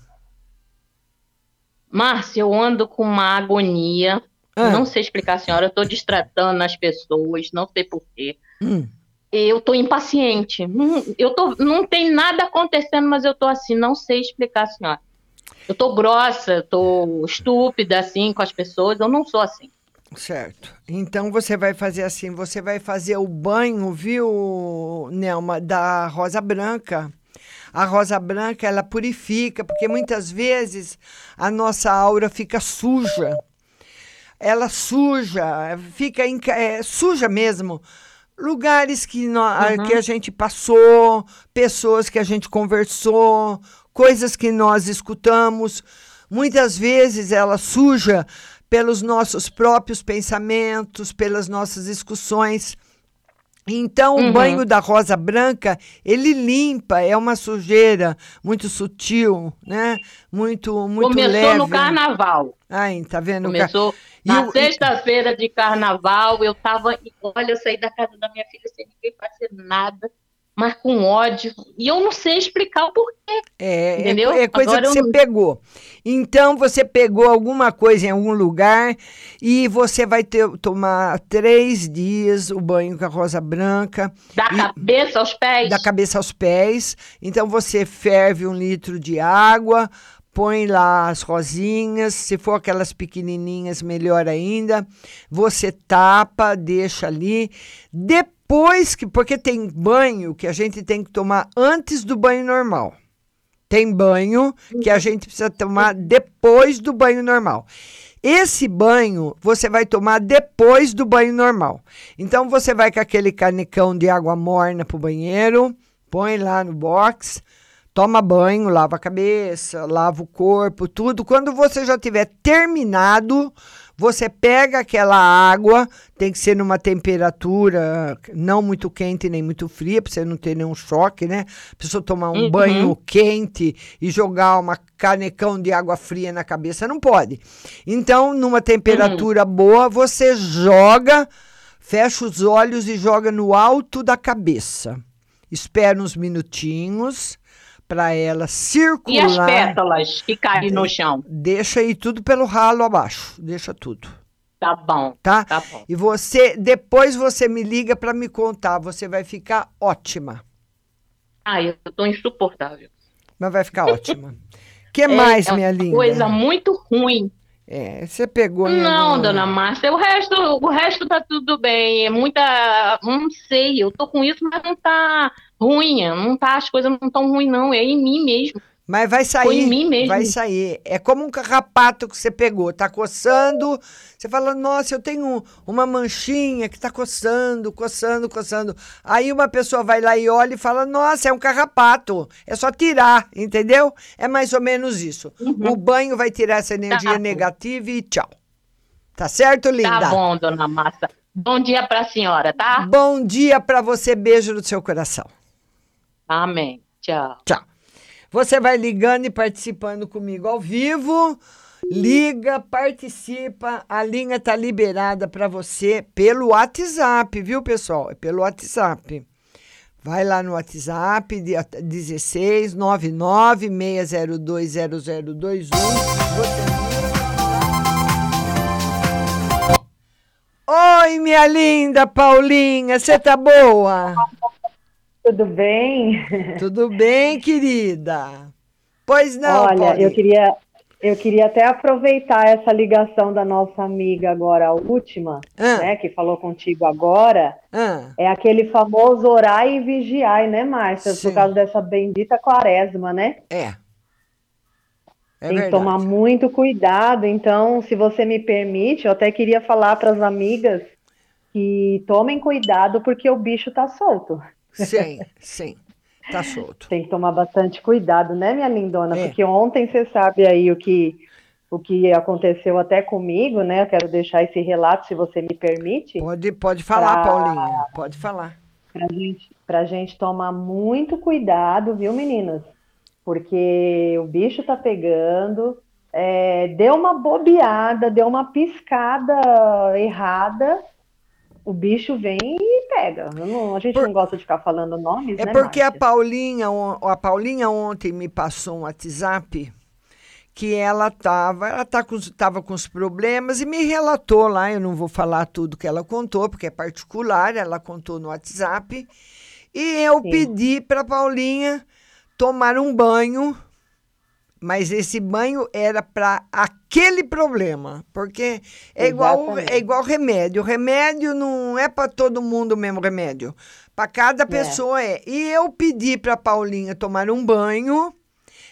Márcia, eu ando com uma agonia. Ah. Não sei explicar, senhora. Eu tô distratando as pessoas, não sei porquê. Hum. eu tô impaciente. Não, eu tô, não tem nada acontecendo, mas eu tô assim, não sei explicar, senhora. Eu tô grossa, tô estúpida, assim, com as pessoas. Eu não sou assim. Certo. Então você vai fazer assim, você vai fazer o banho, viu, Nelma, da rosa branca. A rosa branca, ela purifica, porque muitas vezes a nossa aura fica suja. Ela suja, fica em, é, suja mesmo. Lugares que, a- Uhum. que a gente passou, pessoas que a gente conversou, coisas que nós escutamos. Muitas vezes ela suja pelos nossos próprios pensamentos, pelas nossas discussões. Então, o Uhum. banho da rosa branca, ele limpa, é uma sujeira muito sutil, né? Muito, muito Começou leve. no carnaval. Ai, tá vendo? Começou na o- sexta-feira de carnaval. Eu tava. Olha, eu saí da casa da minha filha sem ninguém fazer nada, mas com ódio. E eu não sei explicar o porquê. É, é Entendeu? é coisa Agora que você não- pegou. Então, você pegou alguma coisa em algum lugar e você vai ter, tomar três dias o banho com a rosa branca. Da E- cabeça aos pés. Da cabeça aos pés. Então, você ferve um litro de água, põe lá as rosinhas. Se for aquelas pequenininhas, melhor ainda. Você tapa, deixa ali. Depois que. Porque tem banho que a gente tem que tomar antes do banho normal. Tem banho que a gente precisa tomar depois do banho normal. Esse banho você vai tomar depois do banho normal. Então você vai com aquele canecão de água morna pro banheiro, põe lá no box, toma banho, lava a cabeça, lava o corpo, tudo. Quando você já tiver terminado, você pega aquela água, tem que ser numa temperatura não muito quente nem muito fria, para você não ter nenhum choque, né? A pessoa tomar um Uhum. banho quente e jogar uma canecão de água fria na cabeça, não pode. Então, numa temperatura boa, você joga, fecha os olhos e joga no alto da cabeça. Espera uns minutinhos para ela circular. E as pétalas que caem no chão? Deixa aí tudo pelo ralo abaixo. Deixa tudo. Tá bom. Tá? Tá bom. E você, depois você me liga para me contar. Você vai ficar ótima. Ai, eu tô insuportável. Mas vai ficar ótima. que mais, é minha linda? Coisa muito ruim. É, você pegou. Não, dona Márcia, o resto, o resto tá tudo bem. É muita, não sei, eu tô com isso, mas não tá ruim, não tá, as coisas não tão ruins não, é em mim mesmo. Mas vai sair. Foi em mim mesmo. Vai sair. É como um carrapato que você pegou. Tá coçando. Você fala, nossa, eu tenho uma manchinha que tá coçando, coçando, coçando. Aí uma pessoa vai lá e olha e fala, nossa, é um carrapato. É só tirar, entendeu? É mais ou menos isso. O banho vai tirar essa energia Uhum. Tá. negativa e tchau. Tá certo, linda? Tá bom, dona Márcia. Bom dia pra senhora, tá? Bom dia pra você. Beijo no seu coração. Amém. Tchau. Tchau. Você vai ligando e participando comigo ao vivo. Liga, participa. A linha tá liberada para você pelo WhatsApp, viu, pessoal? É pelo WhatsApp. Vai lá no WhatsApp, de- 16 99 602 0021. Oi, minha linda Paulinha, você tá boa? Tudo bem? Tudo bem, querida? Pois não, Olha, eu queria, eu queria até aproveitar essa ligação da nossa amiga agora, a última, Ah. né, que falou contigo agora. Ah, É aquele famoso orar e vigiar, né, Márcia? Sim. Por causa dessa bendita quaresma, né? é. É Tem que tomar muito cuidado. Então, se você me permite, eu até queria falar para as amigas que tomem cuidado porque o bicho tá solto. Sim, sim. Tá solto. Tem que tomar bastante cuidado, né, minha lindona? É. Porque ontem você sabe aí o que o que aconteceu até comigo, né? Eu quero deixar esse relato, se você me permite. Pode, pode falar, Pra- Paulinha. Pode falar. Pra gente, pra gente tomar muito cuidado, viu, meninas? Porque o bicho tá pegando, é, deu uma bobeada, deu uma piscada errada, o bicho vem e pega. Não- a gente não gosta de ficar falando nomes, É né, porque a Márcia? Paulinha, on- a Paulinha ontem me passou um WhatsApp que ela estava ela tá com, tava com os problemas e me relatou lá. Eu não vou falar tudo que ela contou, porque é particular, ela contou no WhatsApp. E eu Sim. pedi para Paulinha tomar um banho, mas esse banho era para aquele problema, porque é igual, é igual remédio. Remédio não é para todo mundo o mesmo remédio. Para cada pessoa é. E eu pedi para Paulinha tomar um banho,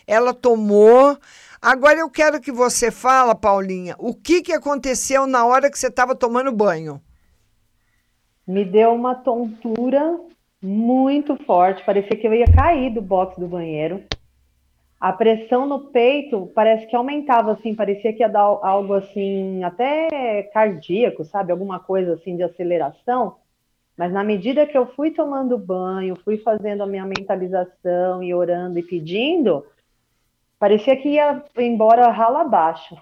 ela tomou. Agora eu quero que você fala, Paulinha, o que, que aconteceu na hora que você estava tomando banho? Me deu uma tontura muito forte, parecia que eu ia cair do box do banheiro. A pressão no peito parece que aumentava, assim, parecia que ia dar algo assim, até cardíaco, sabe? Alguma coisa assim de aceleração. Mas na medida que eu fui tomando banho, fui fazendo a minha mentalização e orando e pedindo, parecia que ia embora rala abaixo,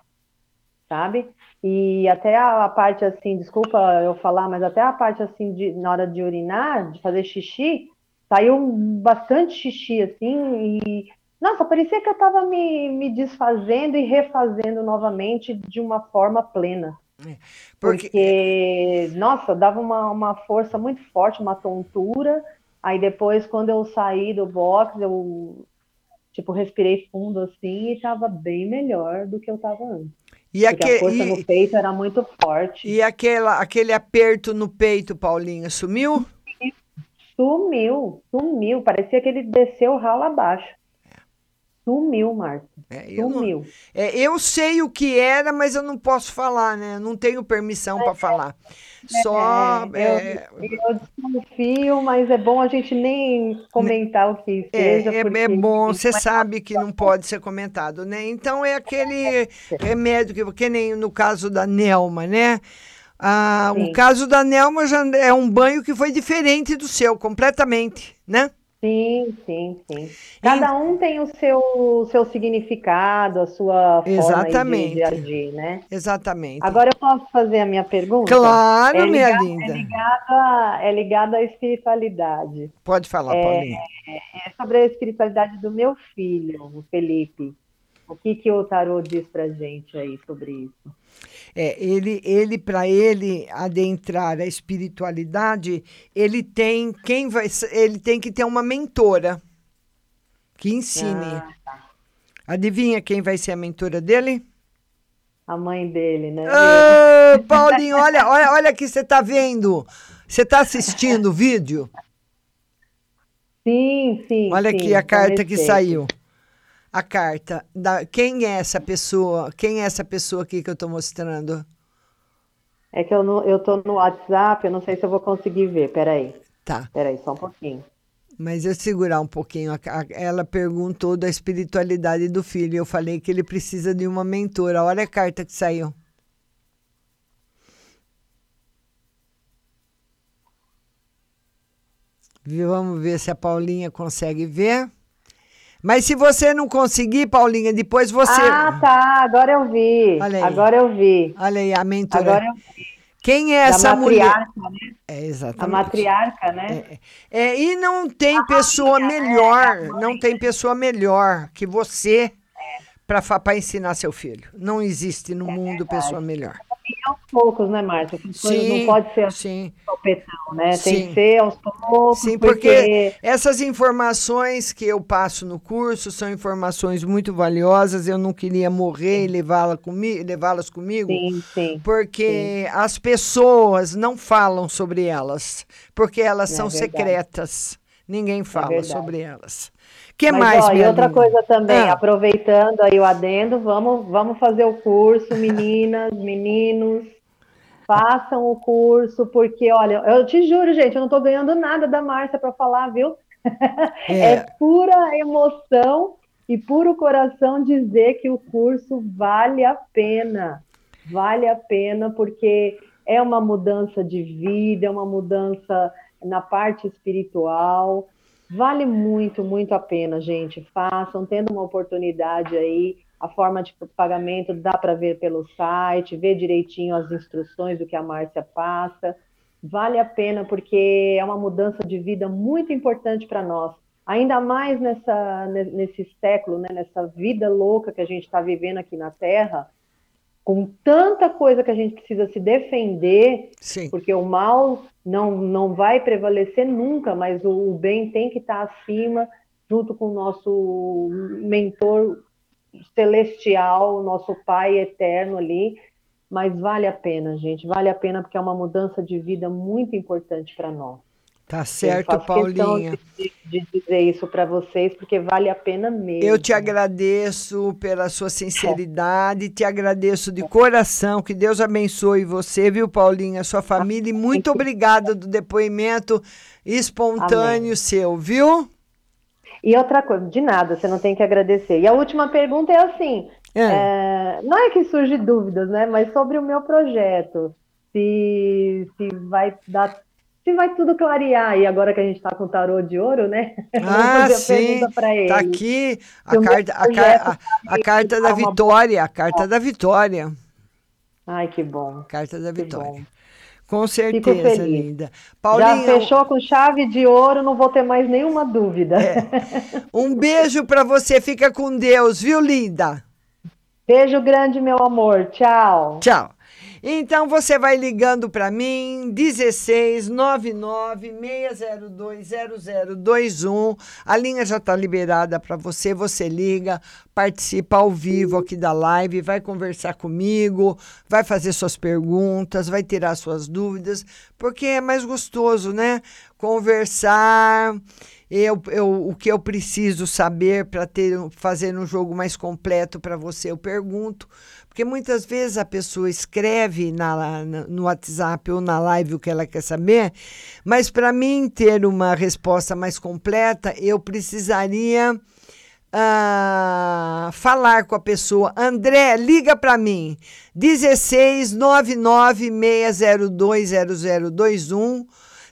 sabe? E até a, parte assim, desculpa eu falar, mas até a parte assim de na hora de urinar, de fazer xixi, saiu bastante xixi assim e nossa, parecia que eu estava me, me desfazendo e refazendo novamente de uma forma plena. Porque, nossa, dava uma, uma força muito forte, uma tontura. Aí depois, quando eu saí do box, eu tipo respirei fundo assim e estava bem melhor do que eu estava antes. E Porque aque- a força e- no peito era muito forte. E aquela, aquele aperto no peito, Paulinha, sumiu? Sumiu, sumiu. Parecia que ele desceu ralo abaixo. Sumiu, Marta. eu não- Sumiu. É, eu sei o que era, mas eu não posso falar, né? Não tenho permissão para falar. Só. É, é, eu, eu desconfio, mas é bom a gente nem comentar o que É, seja. é, porque, é bom, você é sabe que não pode ser comentado, né? Então é aquele remédio que, que nem no caso da Nelma, né? Ah, o caso da Nelma já é um banho que foi diferente do seu, completamente, né? Sim, sim, sim. Cada um tem o seu, seu significado, a sua forma aí de- Exatamente. de, agir, né? Exatamente. Agora eu posso fazer a minha pergunta? Claro, é minha ligada, linda. É ligada, é ligada à espiritualidade. Pode falar, É, Paulinha. é sobre a espiritualidade do meu filho, o Felipe. O que, que o tarô diz pra gente aí sobre isso? É, ele, ele para ele adentrar a espiritualidade, ele tem quem vai, ele tem que ter uma mentora que ensine. Ah, Adivinha quem vai ser a mentora dele? A mãe dele, né? Ô, Paulinho, olha, olha, olha que você está vendo. Você está assistindo o vídeo? Sim, sim. Olha sim, aqui a carta que saiu. A carta. Da, quem é essa pessoa? Quem é essa pessoa aqui que eu estou mostrando? É que eu, não, eu tô no WhatsApp, eu não sei se eu vou conseguir ver. Peraí. Tá. Peraí, só um pouquinho. Mas eu segurar um pouquinho. Ela perguntou da espiritualidade do filho. Eu falei que ele precisa de uma mentora. Olha a carta que saiu. Vamos ver se a Paulinha consegue ver. Mas se você não conseguir, Paulinha, depois você. Ah, tá. Agora eu vi. Agora eu vi. Olha aí, a mentora. Agora eu vi. Quem é Da essa mulher? matriarca, né? É, A exatamente. matriarca, né? É, e não tem pessoa melhor, não tem pessoa melhor que você para ensinar seu filho. Não existe no mundo pessoa melhor. Aos poucos, né, Márcia? Sim, não pode ser sim. sopetão, né? Tem Sim. que ser aos poucos, Sim, porque essas informações que eu passo no curso são informações muito valiosas. Eu não queria morrer e levá-la comi levá-las comigo, Sim, sim. porque as pessoas não falam sobre elas, porque elas É são verdade. secretas. Ninguém fala verdade. sobre elas. Que Mas, mais, ó, e outra linda? coisa também, Ah. aproveitando aí o adendo, vamos, vamos fazer o curso, meninas, meninos, façam o curso, porque, olha, eu te juro, gente, eu não tô ganhando nada da Márcia para falar, viu? É. É pura emoção e puro coração dizer que o curso vale a pena. Vale a pena porque é uma mudança de vida, é uma mudança na parte espiritual. Vale muito, muito a pena, gente. Façam, tendo uma oportunidade aí. A forma de pagamento dá para ver pelo site, ver direitinho as instruções do que a Márcia passa. Vale a pena porque é uma mudança de vida muito importante para nós. ainda mais nessa, ne- nesse século, né, nessa vida louca que a gente está vivendo aqui na Terra, com tanta coisa que a gente precisa se defender, porque o mal não, não vai prevalecer nunca, mas o, o bem tem que estar acima, junto com o nosso mentor celestial, nosso Pai eterno ali. Mas vale a pena, gente, vale a pena porque é uma mudança de vida muito importante para nós. Tá Eu certo, questão Paulinha. De, de dizer isso para vocês, porque vale a pena mesmo. Eu te agradeço pela sua sinceridade, te agradeço de coração, que Deus abençoe você, viu, Paulinha, sua família, e muito obrigada do depoimento espontâneo seu, viu? E outra coisa, de nada, você não tem que agradecer. E a última pergunta é assim: é, não é que surge dúvidas, né? Mas sobre o meu projeto, se, se vai dar. Se vai tudo clarear, e agora que a gente está com o tarô de ouro, né? Ah, sim, tá aqui a Se carta, a, car- projeto a- a carta da uma- vitória, a carta da vitória. Ai, que bom. Carta da vitória. Com certeza, linda. Paulinha, Já fechou com chave de ouro, não vou ter mais nenhuma dúvida. um beijo para você, fica com Deus, viu, linda? Beijo grande, meu amor. Tchau. Tchau. Então você vai ligando para mim, 16 99 602 0021. A linha já está liberada para você. Você liga, participa ao vivo aqui da live, vai conversar comigo, vai fazer suas perguntas, vai tirar suas dúvidas, porque é mais gostoso, né? Conversar. Eu, eu, o que eu preciso saber para ter fazer um jogo mais completo para você, eu pergunto. Porque muitas vezes a pessoa escreve na, no WhatsApp ou na live o que ela quer saber, mas para mim ter uma resposta mais completa, eu precisaria ah, falar com a pessoa. André, liga para mim. 16 99 602 0021.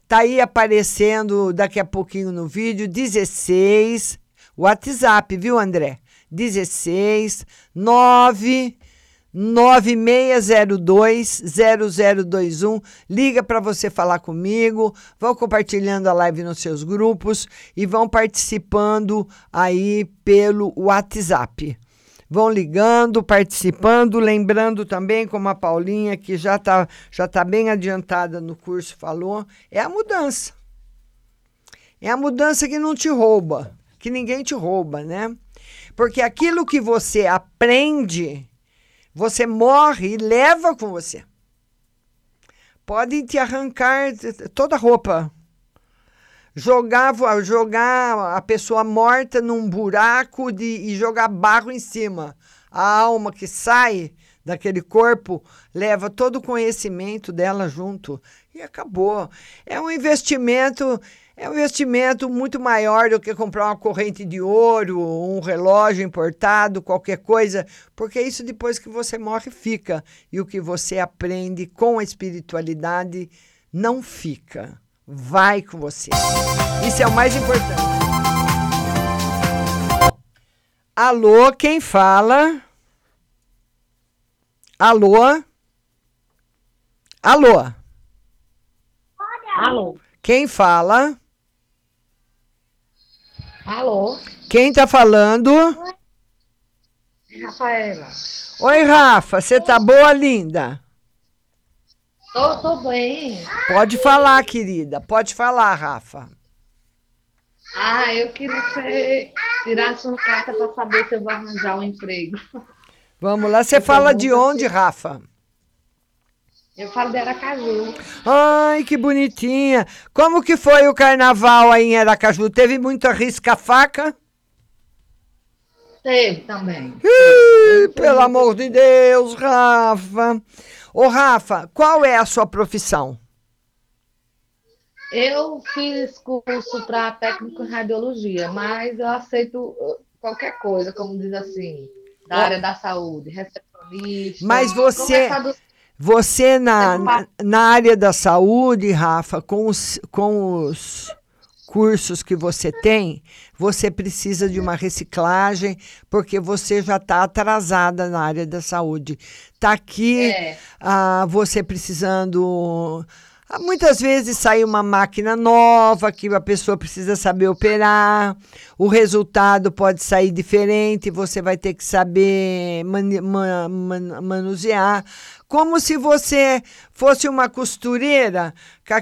Tá aí aparecendo daqui a pouquinho no vídeo. 16. WhatsApp, viu, André? 16 9 9602-0021. Liga para você falar comigo. Vão compartilhando a live nos seus grupos e vão participando aí pelo WhatsApp. Vão ligando, participando, lembrando também, como a Paulinha, que já está já tá bem adiantada no curso, falou, é a mudança. É a mudança que não te rouba, que ninguém te rouba, né? Porque aquilo que você aprende, você morre e leva com você. Podem te arrancar toda a roupa. Jogar, jogar a pessoa morta num buraco de, e jogar barro em cima. A alma que sai daquele corpo leva todo o conhecimento dela junto. E acabou. É um investimento. É um investimento muito maior do que comprar uma corrente de ouro, um relógio importado, qualquer coisa, porque isso depois que você morre fica. E o que você aprende com a espiritualidade não fica. Vai com você. Isso é o mais importante. Alô, quem fala? Alô? Alô? Alô? Quem fala? Alô? Quem tá falando? Rafaela. Oi, Rafa, você tá boa, linda? Tô, tô bem. Pode falar, querida. Pode falar, Rafa. Ah, eu queria que você tirasse uma carta para saber se eu vou arranjar um emprego. Vamos lá. Você fala de onde, Rafa? Eu falo de Aracaju. Ai, que bonitinha. Como que foi o carnaval aí em Aracaju? Teve muita risca-faca? Teve também. Ih, pelo amor de Deus, Rafa. Ô, Rafa, qual é a sua profissão? Eu fiz curso para técnico em radiologia, mas eu aceito uh, qualquer coisa, como diz assim, da área da saúde, recepcionista. Mas você, você na, na, na área da saúde, Rafa, com os, com os cursos que você tem, você precisa de uma reciclagem, porque você já está atrasada na área da saúde. Está aqui É. ah, você precisando Ah, Muitas vezes sai uma máquina nova que a pessoa precisa saber operar, o resultado pode sair diferente, você vai ter que saber mani- ma- man- manusear. Como se você fosse uma costureira,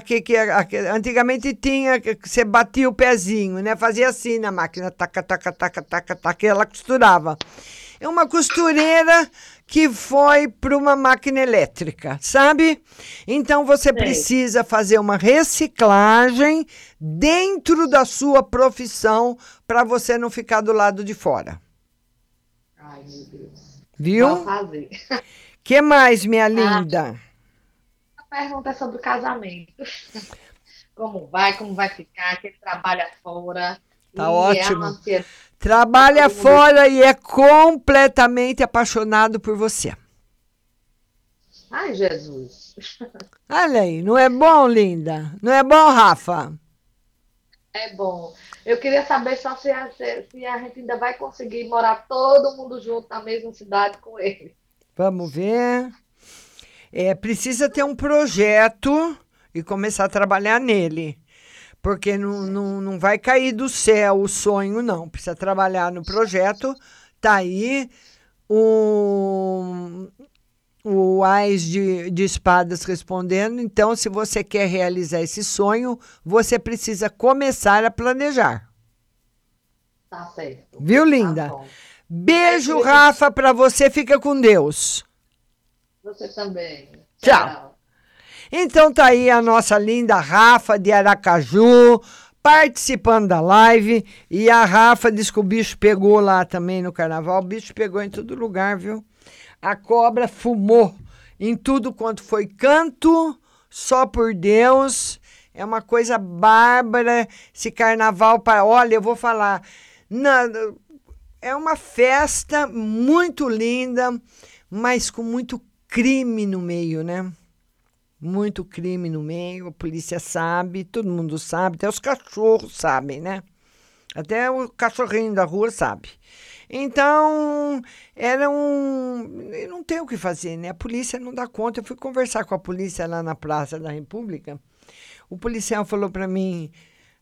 que, que aque- antigamente tinha, que você batia o pezinho, né? Fazia assim na máquina, taca, taca, taca, taca, taca, e ela costurava. É uma costureira que foi para uma máquina elétrica, sabe? Então você precisa fazer uma reciclagem dentro da sua profissão para você não ficar do lado de fora. Ai, meu Deus. Viu? Vou fazer. Que mais, minha linda? A pergunta é sobre o casamento. Como vai, como vai ficar, que ele trabalha fora. Tá é ótimo. ansiedade. Trabalha fora e é completamente apaixonado por você. Ai, Jesus. Olha aí, não é bom, linda? Não é bom, Rafa? É bom. Eu queria saber só se a, se a gente ainda vai conseguir morar todo mundo junto na mesma cidade com ele. Vamos ver. É, precisa ter um projeto e começar a trabalhar nele. Porque não, não, não vai cair do céu o sonho, não. Precisa trabalhar no projeto. Tá aí o, o Ais de, de Espadas respondendo. Então, se você quer realizar esse sonho, você precisa começar a planejar. Tá certo. Viu, linda? bom. Beijo, Rafa, para você. Fica com Deus. Você também. Tchau. Então tá aí a nossa linda Rafa de Aracaju participando da live e a Rafa disse que o bicho pegou lá também no carnaval. O bicho pegou em todo lugar, viu? A cobra fumou em tudo quanto foi canto, só por Deus. É uma coisa bárbara esse carnaval. Para, olha, eu vou falar. na- é uma festa muito linda, mas com muito crime no meio, né? Muito crime no meio, a polícia sabe, todo mundo sabe, até os cachorros sabem, né? Até o cachorrinho da rua sabe. Então, era um. Não tem o que fazer, né? A polícia não dá conta. Eu fui conversar com a polícia lá na Praça da República. O policial falou para mim: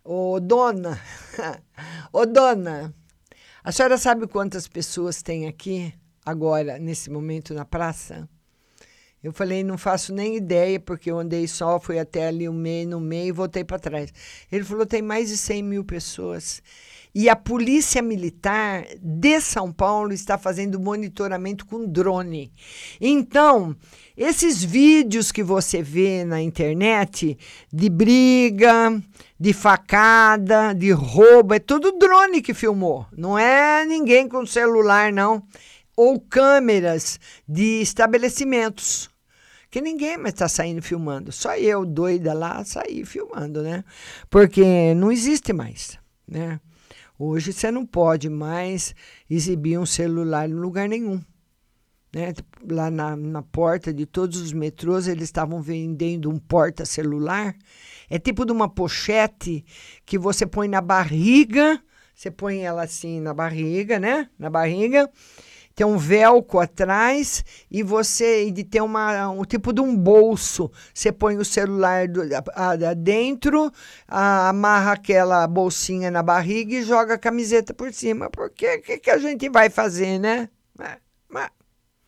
Ô dona, ô dona, a senhora sabe quantas pessoas tem aqui agora, nesse momento, na praça? Eu falei, não faço nem ideia, porque eu andei só, fui até ali o meio, no meio e voltei para trás. Ele falou, tem mais de 100 mil pessoas. E a Polícia Militar de São Paulo está fazendo monitoramento com drone. Então, esses vídeos que você vê na internet de briga, de facada, de roubo, é tudo drone que filmou. Não é ninguém com celular, não. Ou câmeras de estabelecimentos que ninguém mais está saindo filmando. Só eu, doida lá, saí filmando, né? Porque não existe mais, né? Hoje você não pode mais exibir um celular em lugar nenhum. Né? Lá na, na porta de todos os metrôs, eles estavam vendendo um porta-celular. É tipo de uma pochete que você põe na barriga, você põe ela assim na barriga, né? Na barriga tem um velcro atrás e você de ter uma um tipo de um bolso. Você põe o celular do, a, a- dentro, a- amarra aquela bolsinha na barriga e joga a camiseta por cima. Porque o que, que a gente vai fazer, né? É,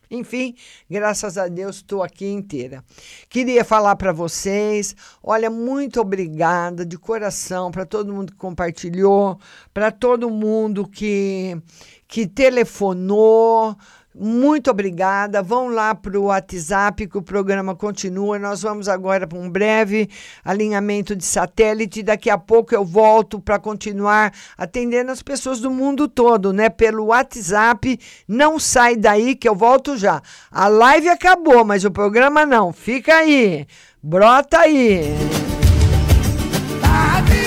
enfim, graças a Deus estou aqui inteira. Queria falar para vocês, olha, muito obrigada de coração para todo mundo que compartilhou, para todo mundo que que telefonou. Muito obrigada. Vão lá para o WhatsApp que o programa continua. Nós vamos agora para um breve alinhamento de satélite. Daqui a pouco eu volto para continuar atendendo as pessoas do mundo todo, né? Pelo WhatsApp. Não sai daí que eu volto já. A live acabou, mas o programa não. Fica aí. Brota aí. Esse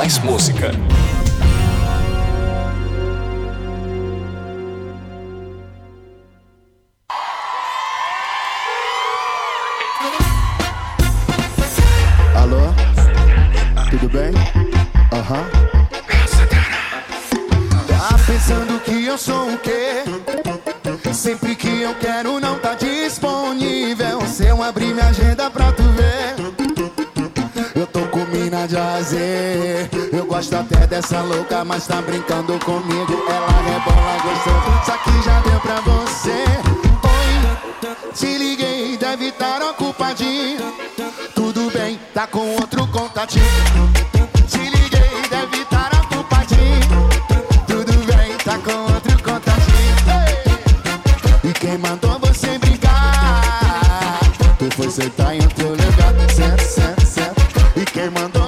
Mais música. Alô? Tudo bem? Aham. Tá pensando que eu sou o quê? Sempre que eu quero não tá disponível. Se eu abrir minha agenda pra tu ver, com mina de azer. Eu gosto até dessa louca, mas tá brincando comigo. Ela rebola gostoso, só que já deu pra você. Oi, te liguei, deve estar ocupadinho. Tudo bem, tá com outro contatinho. Te liguei, deve estar ocupadinho. Tudo bem, tá com outro contatinho. E quem mandou você brincar? Tu foi sentar em outro lugar. Certo, certo, certo. E quem mandou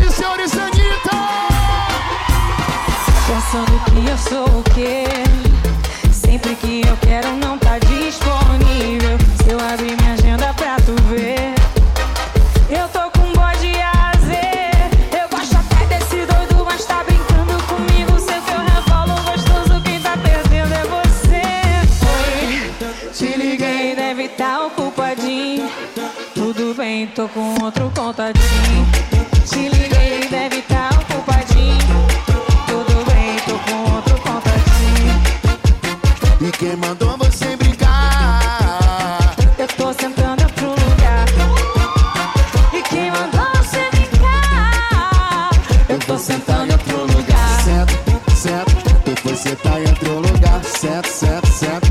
e senhores, Anitta! Pensando que eu sou o quê? Sempre que eu com outro contatinho. Te liguei, deve tá ocupadinho. Tudo bem, tô com outro contatinho. E quem mandou você brincar? Eu tô sentando em outro lugar. E quem mandou você brincar? Eu tô sentando em outro lugar. Certo, certo. Tu foi sentar em outro lugar. Certo, certo, certo.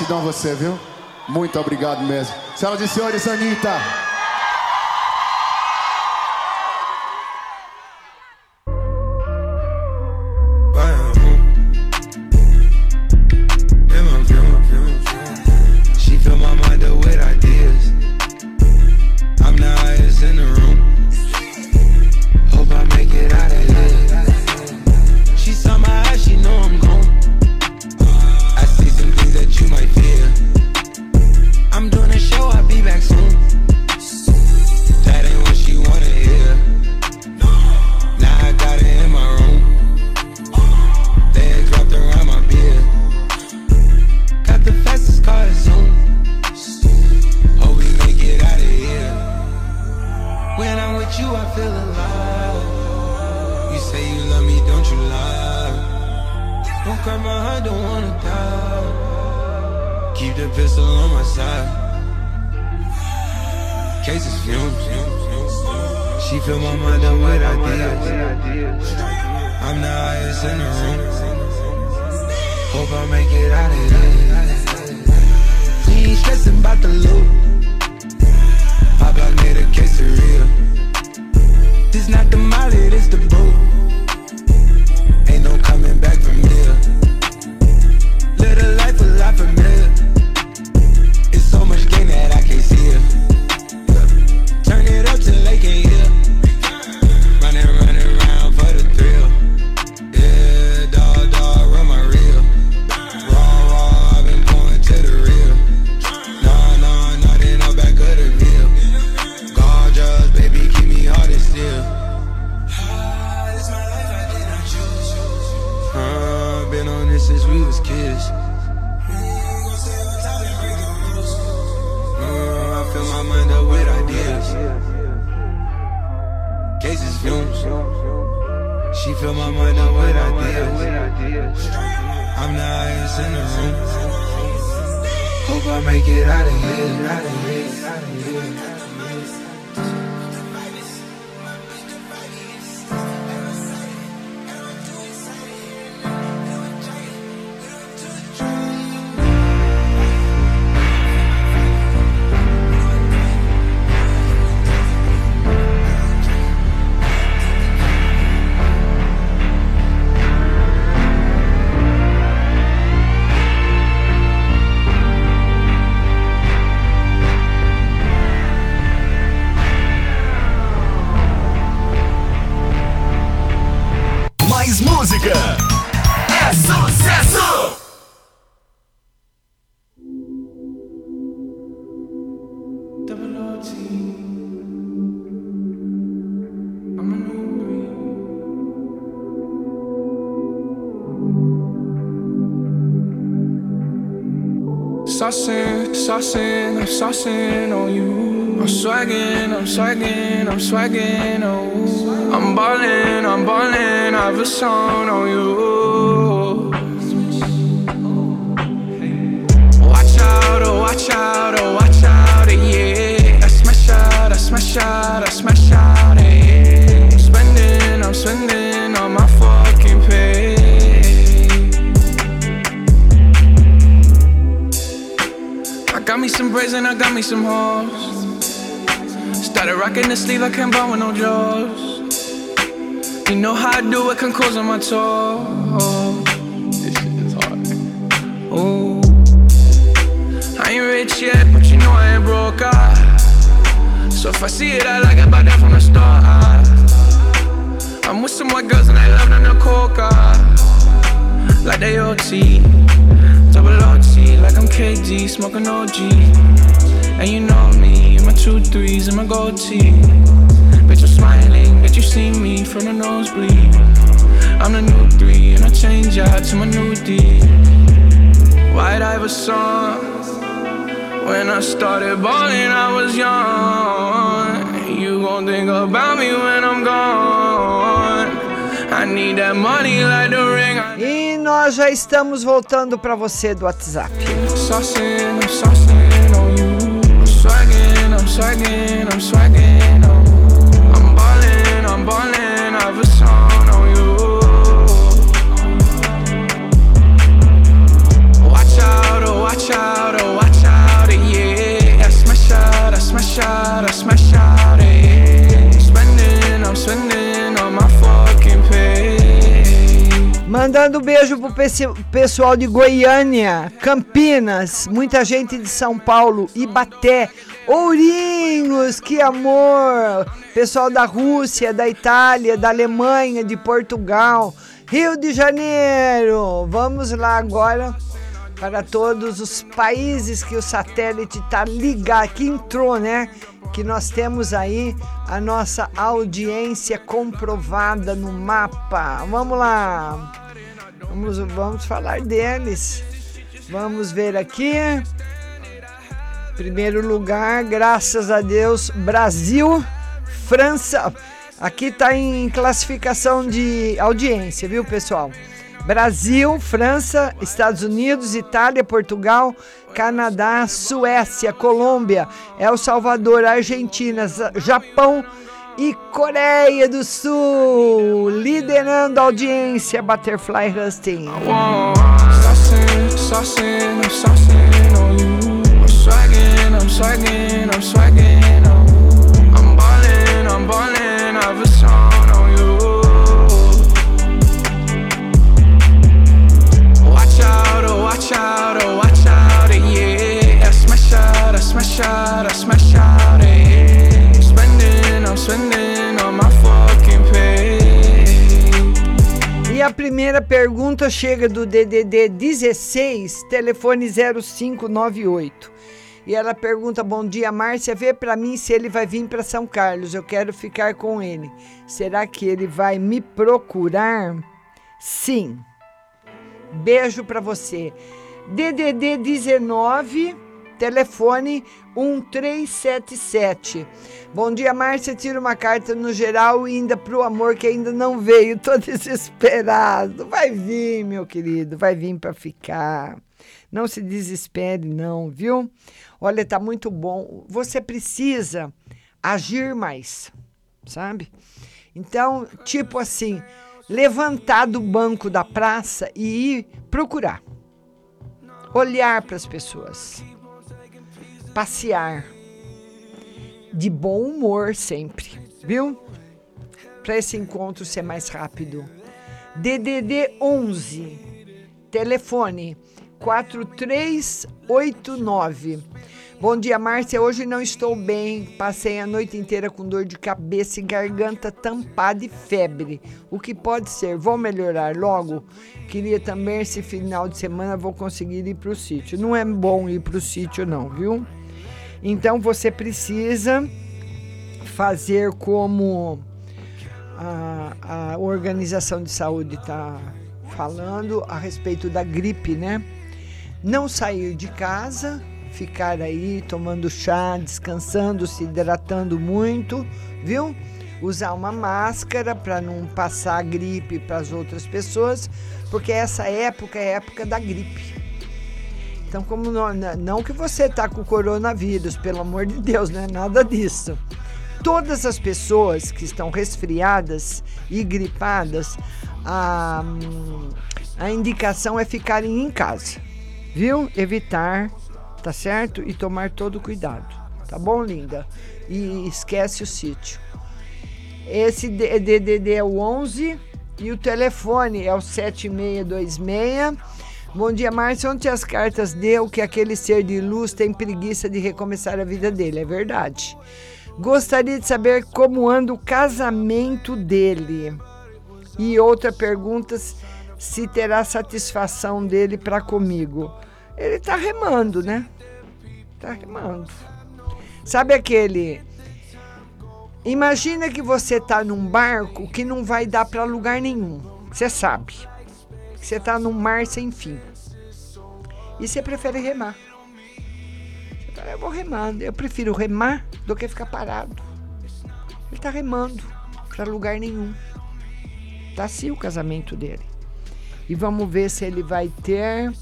Gratidão a você, viu? Muito obrigado mesmo. Senhoras e senhores, Anitta. Saucing, I'm saucing on you. I'm swagging, I'm swagging, I'm swagging on you. I'm ballin', I'm ballin', I have a song on you. Watch out, oh, watch out, oh, watch out, eh, yeah. I smash out, I smash out, I smash out, eh, yeah. I'm spending, I'm spending me some braids and I got me some hoes. Started rocking the sleeve, I can't buy with no jaws. You know how I do it, can close on my toes. This shit is hard. Ooh. I ain't rich yet, but you know I ain't broke. Ah. So if I see it, I like it, buy that from the start. Ah. I'm with some white girls and they love them the coca. Like they OT. Like I'm KD, smoking OG. And you know me, in my two threes and my gold tee. Bitch, I'm smiling that you see me from the nosebleed. I'm the new three, and I change out to my new D. White Iverson. When I started balling, I was young. You gon' think about me when I'm gone. I need that money like the ring. nós já estamos voltando para você do WhatsApp. Oh, watch out, oh, watch out, yeah. I smash out, I smash out, I smash out. Manda um beijo pro pessoal de Goiânia, Campinas, muita gente de São Paulo, Ibaté, Ourinhos, que amor! Pessoal da Rússia, da Itália, da Alemanha, de Portugal, Rio de Janeiro. Vamos lá agora para todos os países que o satélite está ligado, que entrou, né? Que nós temos aí a nossa audiência comprovada no mapa. Vamos lá. Vamos, vamos falar deles. Vamos ver aqui. Primeiro lugar, graças a Deus, Brasil, França. Aqui está em classificação de audiência, viu, pessoal? Brasil, França, Estados Unidos, Itália, Portugal, Canadá, Suécia, Colômbia, El Salvador, Argentina, Japão e Coreia do Sul. Liderando a audiência, Butterfly Husting. Watch out, oh oh smash out, I smash out, I smash out. On my fucking pay. E a primeira pergunta chega do DDD 16, telefone 0598. E ela pergunta: Bom dia, Márcia. Vê para mim se ele vai vir para São Carlos. Eu quero ficar com ele. Será que ele vai me procurar? Sim. Beijo para você. DDD 19, telefone 1377. Bom dia, Márcia. Tira uma carta no geral e ainda pro amor que ainda não veio. Tô desesperado. Vai vir, meu querido. Vai vir para ficar. Não se desespere, não, viu? Olha, tá muito bom. Você precisa agir mais, sabe? Então, tipo assim, levantar do banco da praça e ir procurar. Olhar para as pessoas. Passear. De bom humor sempre, viu? Para esse encontro ser mais rápido. DDD 11. Telefone 4389. Bom dia, Márcia. Hoje não estou bem. Passei a noite inteira com dor de cabeça e garganta tampada e febre. O que pode ser? Vou melhorar logo? Queria também esse final de semana vou conseguir ir para o sítio. Não é bom ir para o sítio, não, viu? Então você precisa fazer como a, a Organização de Saúde está falando a respeito da gripe, né? Não sair de casa, ficar aí tomando chá, descansando, se hidratando muito, viu? Usar uma máscara para não passar gripe para as outras pessoas, porque essa época é época da gripe. Então, como não, não que você tá com coronavírus, pelo amor de Deus, não é nada disso. Todas as pessoas que estão resfriadas e gripadas, a, a indicação é ficarem em casa, viu? Evitar, tá certo? E tomar todo cuidado, tá bom, linda? E esquece o sítio. Esse DDD é o 11 e o telefone é o 7626 Bom dia, Márcia. Ontem as cartas deu que aquele ser de luz tem preguiça de recomeçar a vida dele. É verdade. Gostaria de saber como anda o casamento dele. E outra pergunta, se terá satisfação dele para comigo. Ele tá remando, né? Tá remando. Sabe aquele... Imagina que você tá num barco que não vai dar para lugar nenhum. Você sabe. Você está num mar sem fim. E você prefere remar. Você eu vou remando. Eu prefiro remar do que ficar parado. Ele está remando para lugar nenhum. Tá assim o casamento dele. E vamos ver se ele vai ter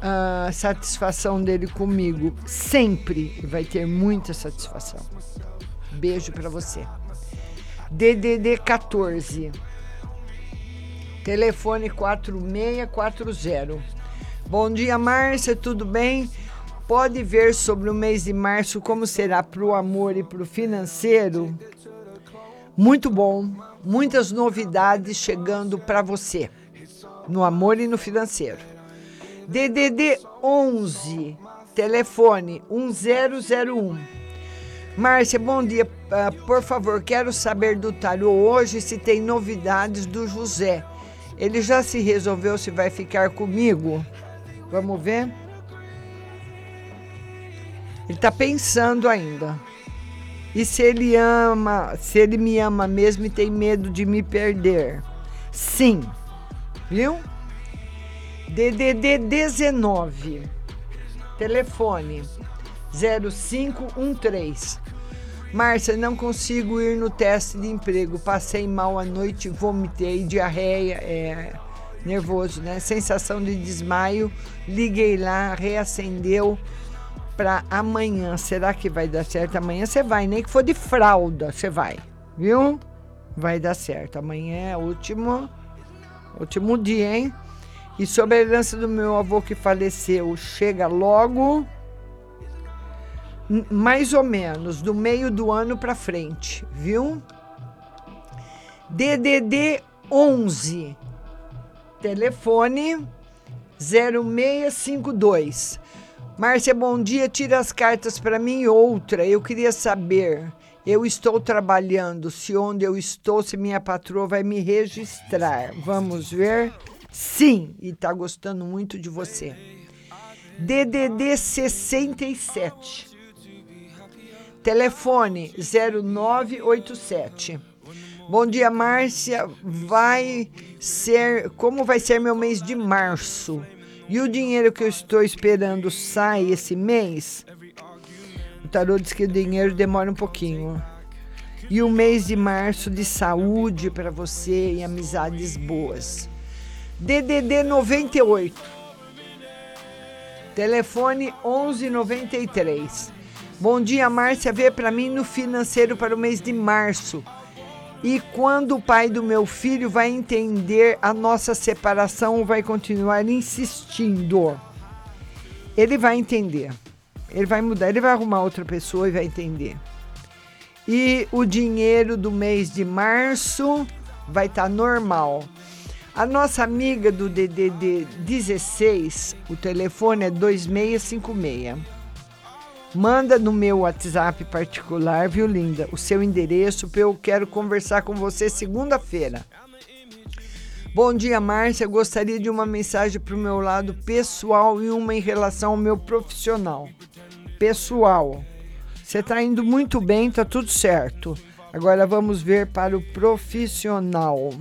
a satisfação dele comigo. Sempre vai ter muita satisfação. Beijo para você. DDD 14. Telefone 4640. Bom dia, Márcia, tudo bem? Pode ver sobre o mês de março como será para o amor e para o financeiro? Muito bom, muitas novidades chegando para você. no amor e no financeiro. DDD 11, telefone 1001. Márcia, bom dia. Ah, por favor, quero saber do tarô hoje se tem novidades do José. Ele já se resolveu se vai ficar comigo? Vamos ver? Ele está pensando ainda. E se ele ama, se ele me ama mesmo e tem medo de me perder? Sim. Viu? DDD 19. Telefone 0513. Márcia, não consigo ir no teste de emprego. Passei mal à noite, vomitei, diarreia, é nervoso, né? Sensação de desmaio. Liguei lá, reacendeu para amanhã. Será que vai dar certo? Amanhã você vai, nem que for de fralda, você vai, viu? Vai dar certo. Amanhã é o último, último dia, hein? E sobre a herança do meu avô que faleceu, chega logo, mais ou menos, do meio do ano para frente, viu? DDD 11, telefone 0652. Márcia, bom dia. Tira as cartas para mim. Outra, eu queria saber. Eu estou trabalhando. Se onde eu estou, se minha patroa vai me registrar. Vamos ver. Sim, e está gostando muito de você. DDD 67. Telefone 0987. Bom dia, Márcia. Vai ser. Como vai ser meu mês de março? E o dinheiro que eu estou esperando sai esse mês? O tarô diz que o dinheiro demora um pouquinho. E o mês de março de saúde para você e amizades boas. DDD 98. Telefone 1193. Bom dia, Márcia. Vê para mim no financeiro para o mês de março. E quando o pai do meu filho vai entender a nossa separação ou vai continuar insistindo? Ele vai entender. Ele vai mudar, ele vai arrumar outra pessoa e vai entender. E o dinheiro do mês de março vai estar tá normal. A nossa amiga do DDD 16, o telefone é 2656. Manda no meu WhatsApp particular, viu, linda? O seu endereço, porque eu quero conversar com você segunda-feira. Bom dia, Márcia. Gostaria de uma mensagem para o meu lado pessoal e uma em relação ao meu profissional. Pessoal, você está indo muito bem, tá tudo certo. Agora vamos ver para o profissional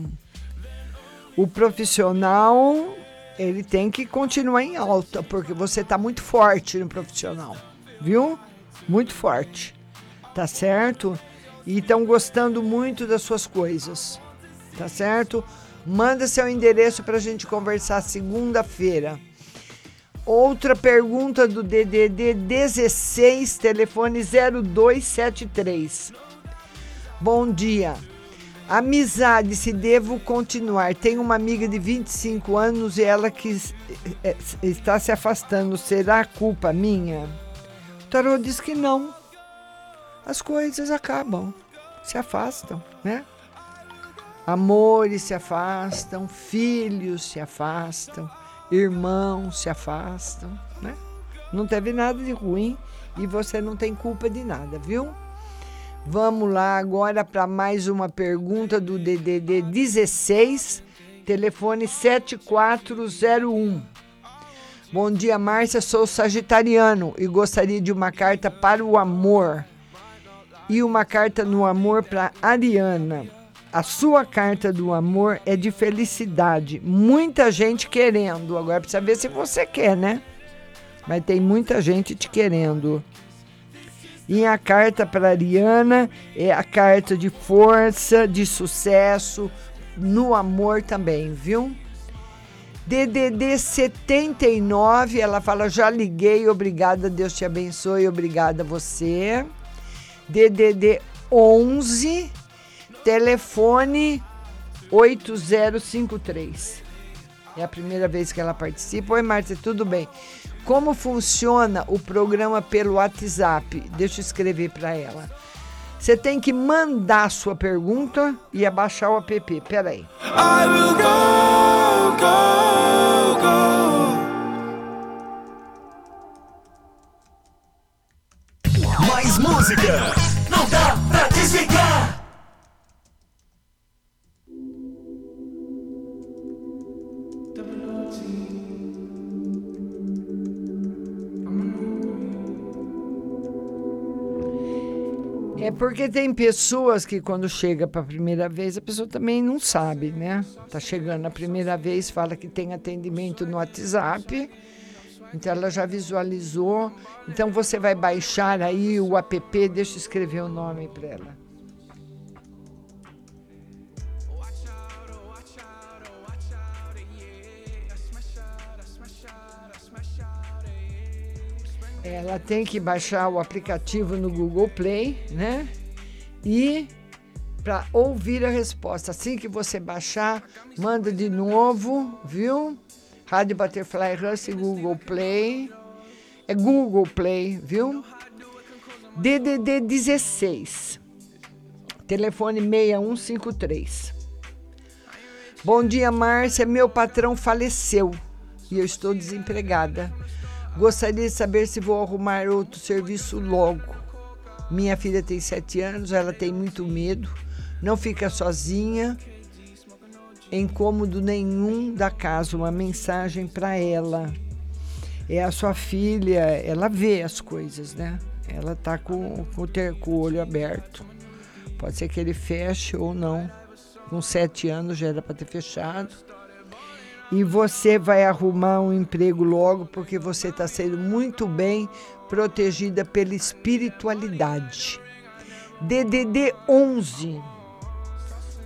o profissional ele tem que continuar em alta, porque você está muito forte no profissional, viu? Muito forte, tá certo? E estão gostando muito das suas coisas, tá certo? Manda seu endereço para a gente conversar segunda-feira. Outra pergunta do DDD 16, telefone 0273. Bom dia. Amizade, se devo continuar. Tenho uma amiga de 25 anos e ela que é, está se afastando. Será culpa minha? Tarô diz que não. As coisas acabam, se afastam, né? Amores se afastam, filhos se afastam, irmãos se afastam, né? Não teve nada de ruim e você não tem culpa de nada, viu? Vamos lá agora para mais uma pergunta do DDD 16, telefone 7401. Bom dia, Márcia. Sou sagitariano e gostaria de uma carta para o amor e uma carta no amor para Ariana. A sua carta do amor é de felicidade. Muita gente querendo. Agora precisa ver se você quer, né? Mas tem muita gente te querendo. E a carta para Ariana é a carta de força, de sucesso, no amor também, viu? DDD 79, ela fala: já liguei, obrigada, Deus te abençoe, obrigada você. DDD 11, telefone 8053. É a primeira vez que ela participa. Oi, Márcia, tudo bem? Como funciona o programa pelo WhatsApp? Deixa eu escrever para ela. Você tem que mandar sua pergunta e abaixar o app. Peraí. I will go, go, go. Mais música. Não dá pra desligar. É porque tem pessoas que quando chega para a primeira vez, a pessoa também não sabe, né? Tá chegando a primeira vez, fala que tem atendimento no WhatsApp. Então ela já visualizou. Então você vai baixar aí o app, deixa eu escrever o nome para ela. Ela tem que baixar o aplicativo no Google Play, né? E para ouvir a resposta. Assim que você baixar, manda de novo, viu? Rádio Butterfly Hustle Google Play. É Google Play, viu? DDD 16. Telefone 6153. Bom dia, Márcia. Meu patrão faleceu e eu estou desempregada. Gostaria de saber se vou arrumar outro serviço logo. Minha filha tem sete anos, ela tem muito medo, não fica sozinha, em cômodo nenhum da casa. Uma mensagem para ela. É a sua filha, ela vê as coisas, né? Ela tá com, com, ter- com o olho aberto. Pode ser que ele feche ou não. Com sete anos já era para ter fechado. E você vai arrumar um emprego logo, porque você está sendo muito bem protegida pela espiritualidade. DDD 11,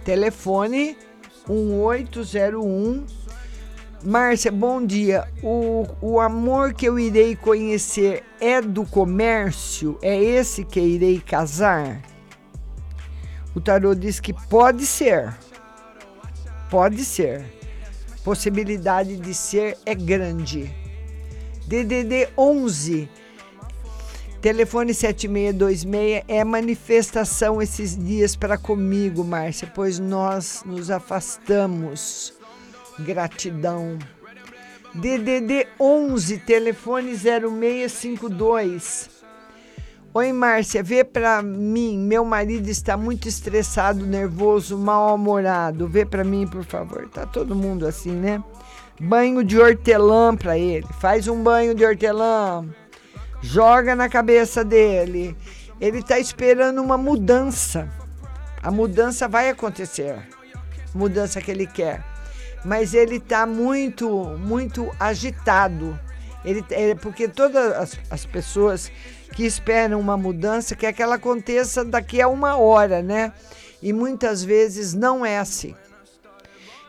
telefone 1801. Márcia, bom dia. O, o amor que eu irei conhecer é do comércio? É esse que irei casar? O tarô diz que pode ser. Pode ser. Possibilidade de ser é grande. DDD 11, telefone 7626 é manifestação esses dias para comigo, Márcia, pois nós nos afastamos. Gratidão. DDD 11, telefone 0652. Oi, Márcia, vê pra mim. Meu marido está muito estressado, nervoso, mal-humorado. Vê pra mim, por favor. Tá todo mundo assim, né? Banho de hortelã pra ele. Faz um banho de hortelã. Joga na cabeça dele. Ele tá esperando uma mudança. A mudança vai acontecer. Mudança que ele quer. Mas ele tá muito, muito agitado. Ele, é, porque todas as, as pessoas que esperam uma mudança que ela aconteça daqui a uma hora, né? E muitas vezes não é assim.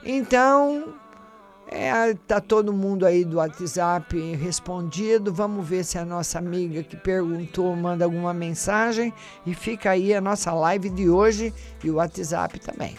Então, é, tá todo mundo aí do WhatsApp respondido. Vamos ver se a nossa amiga que perguntou manda alguma mensagem. E fica aí a nossa live de hoje e o WhatsApp também.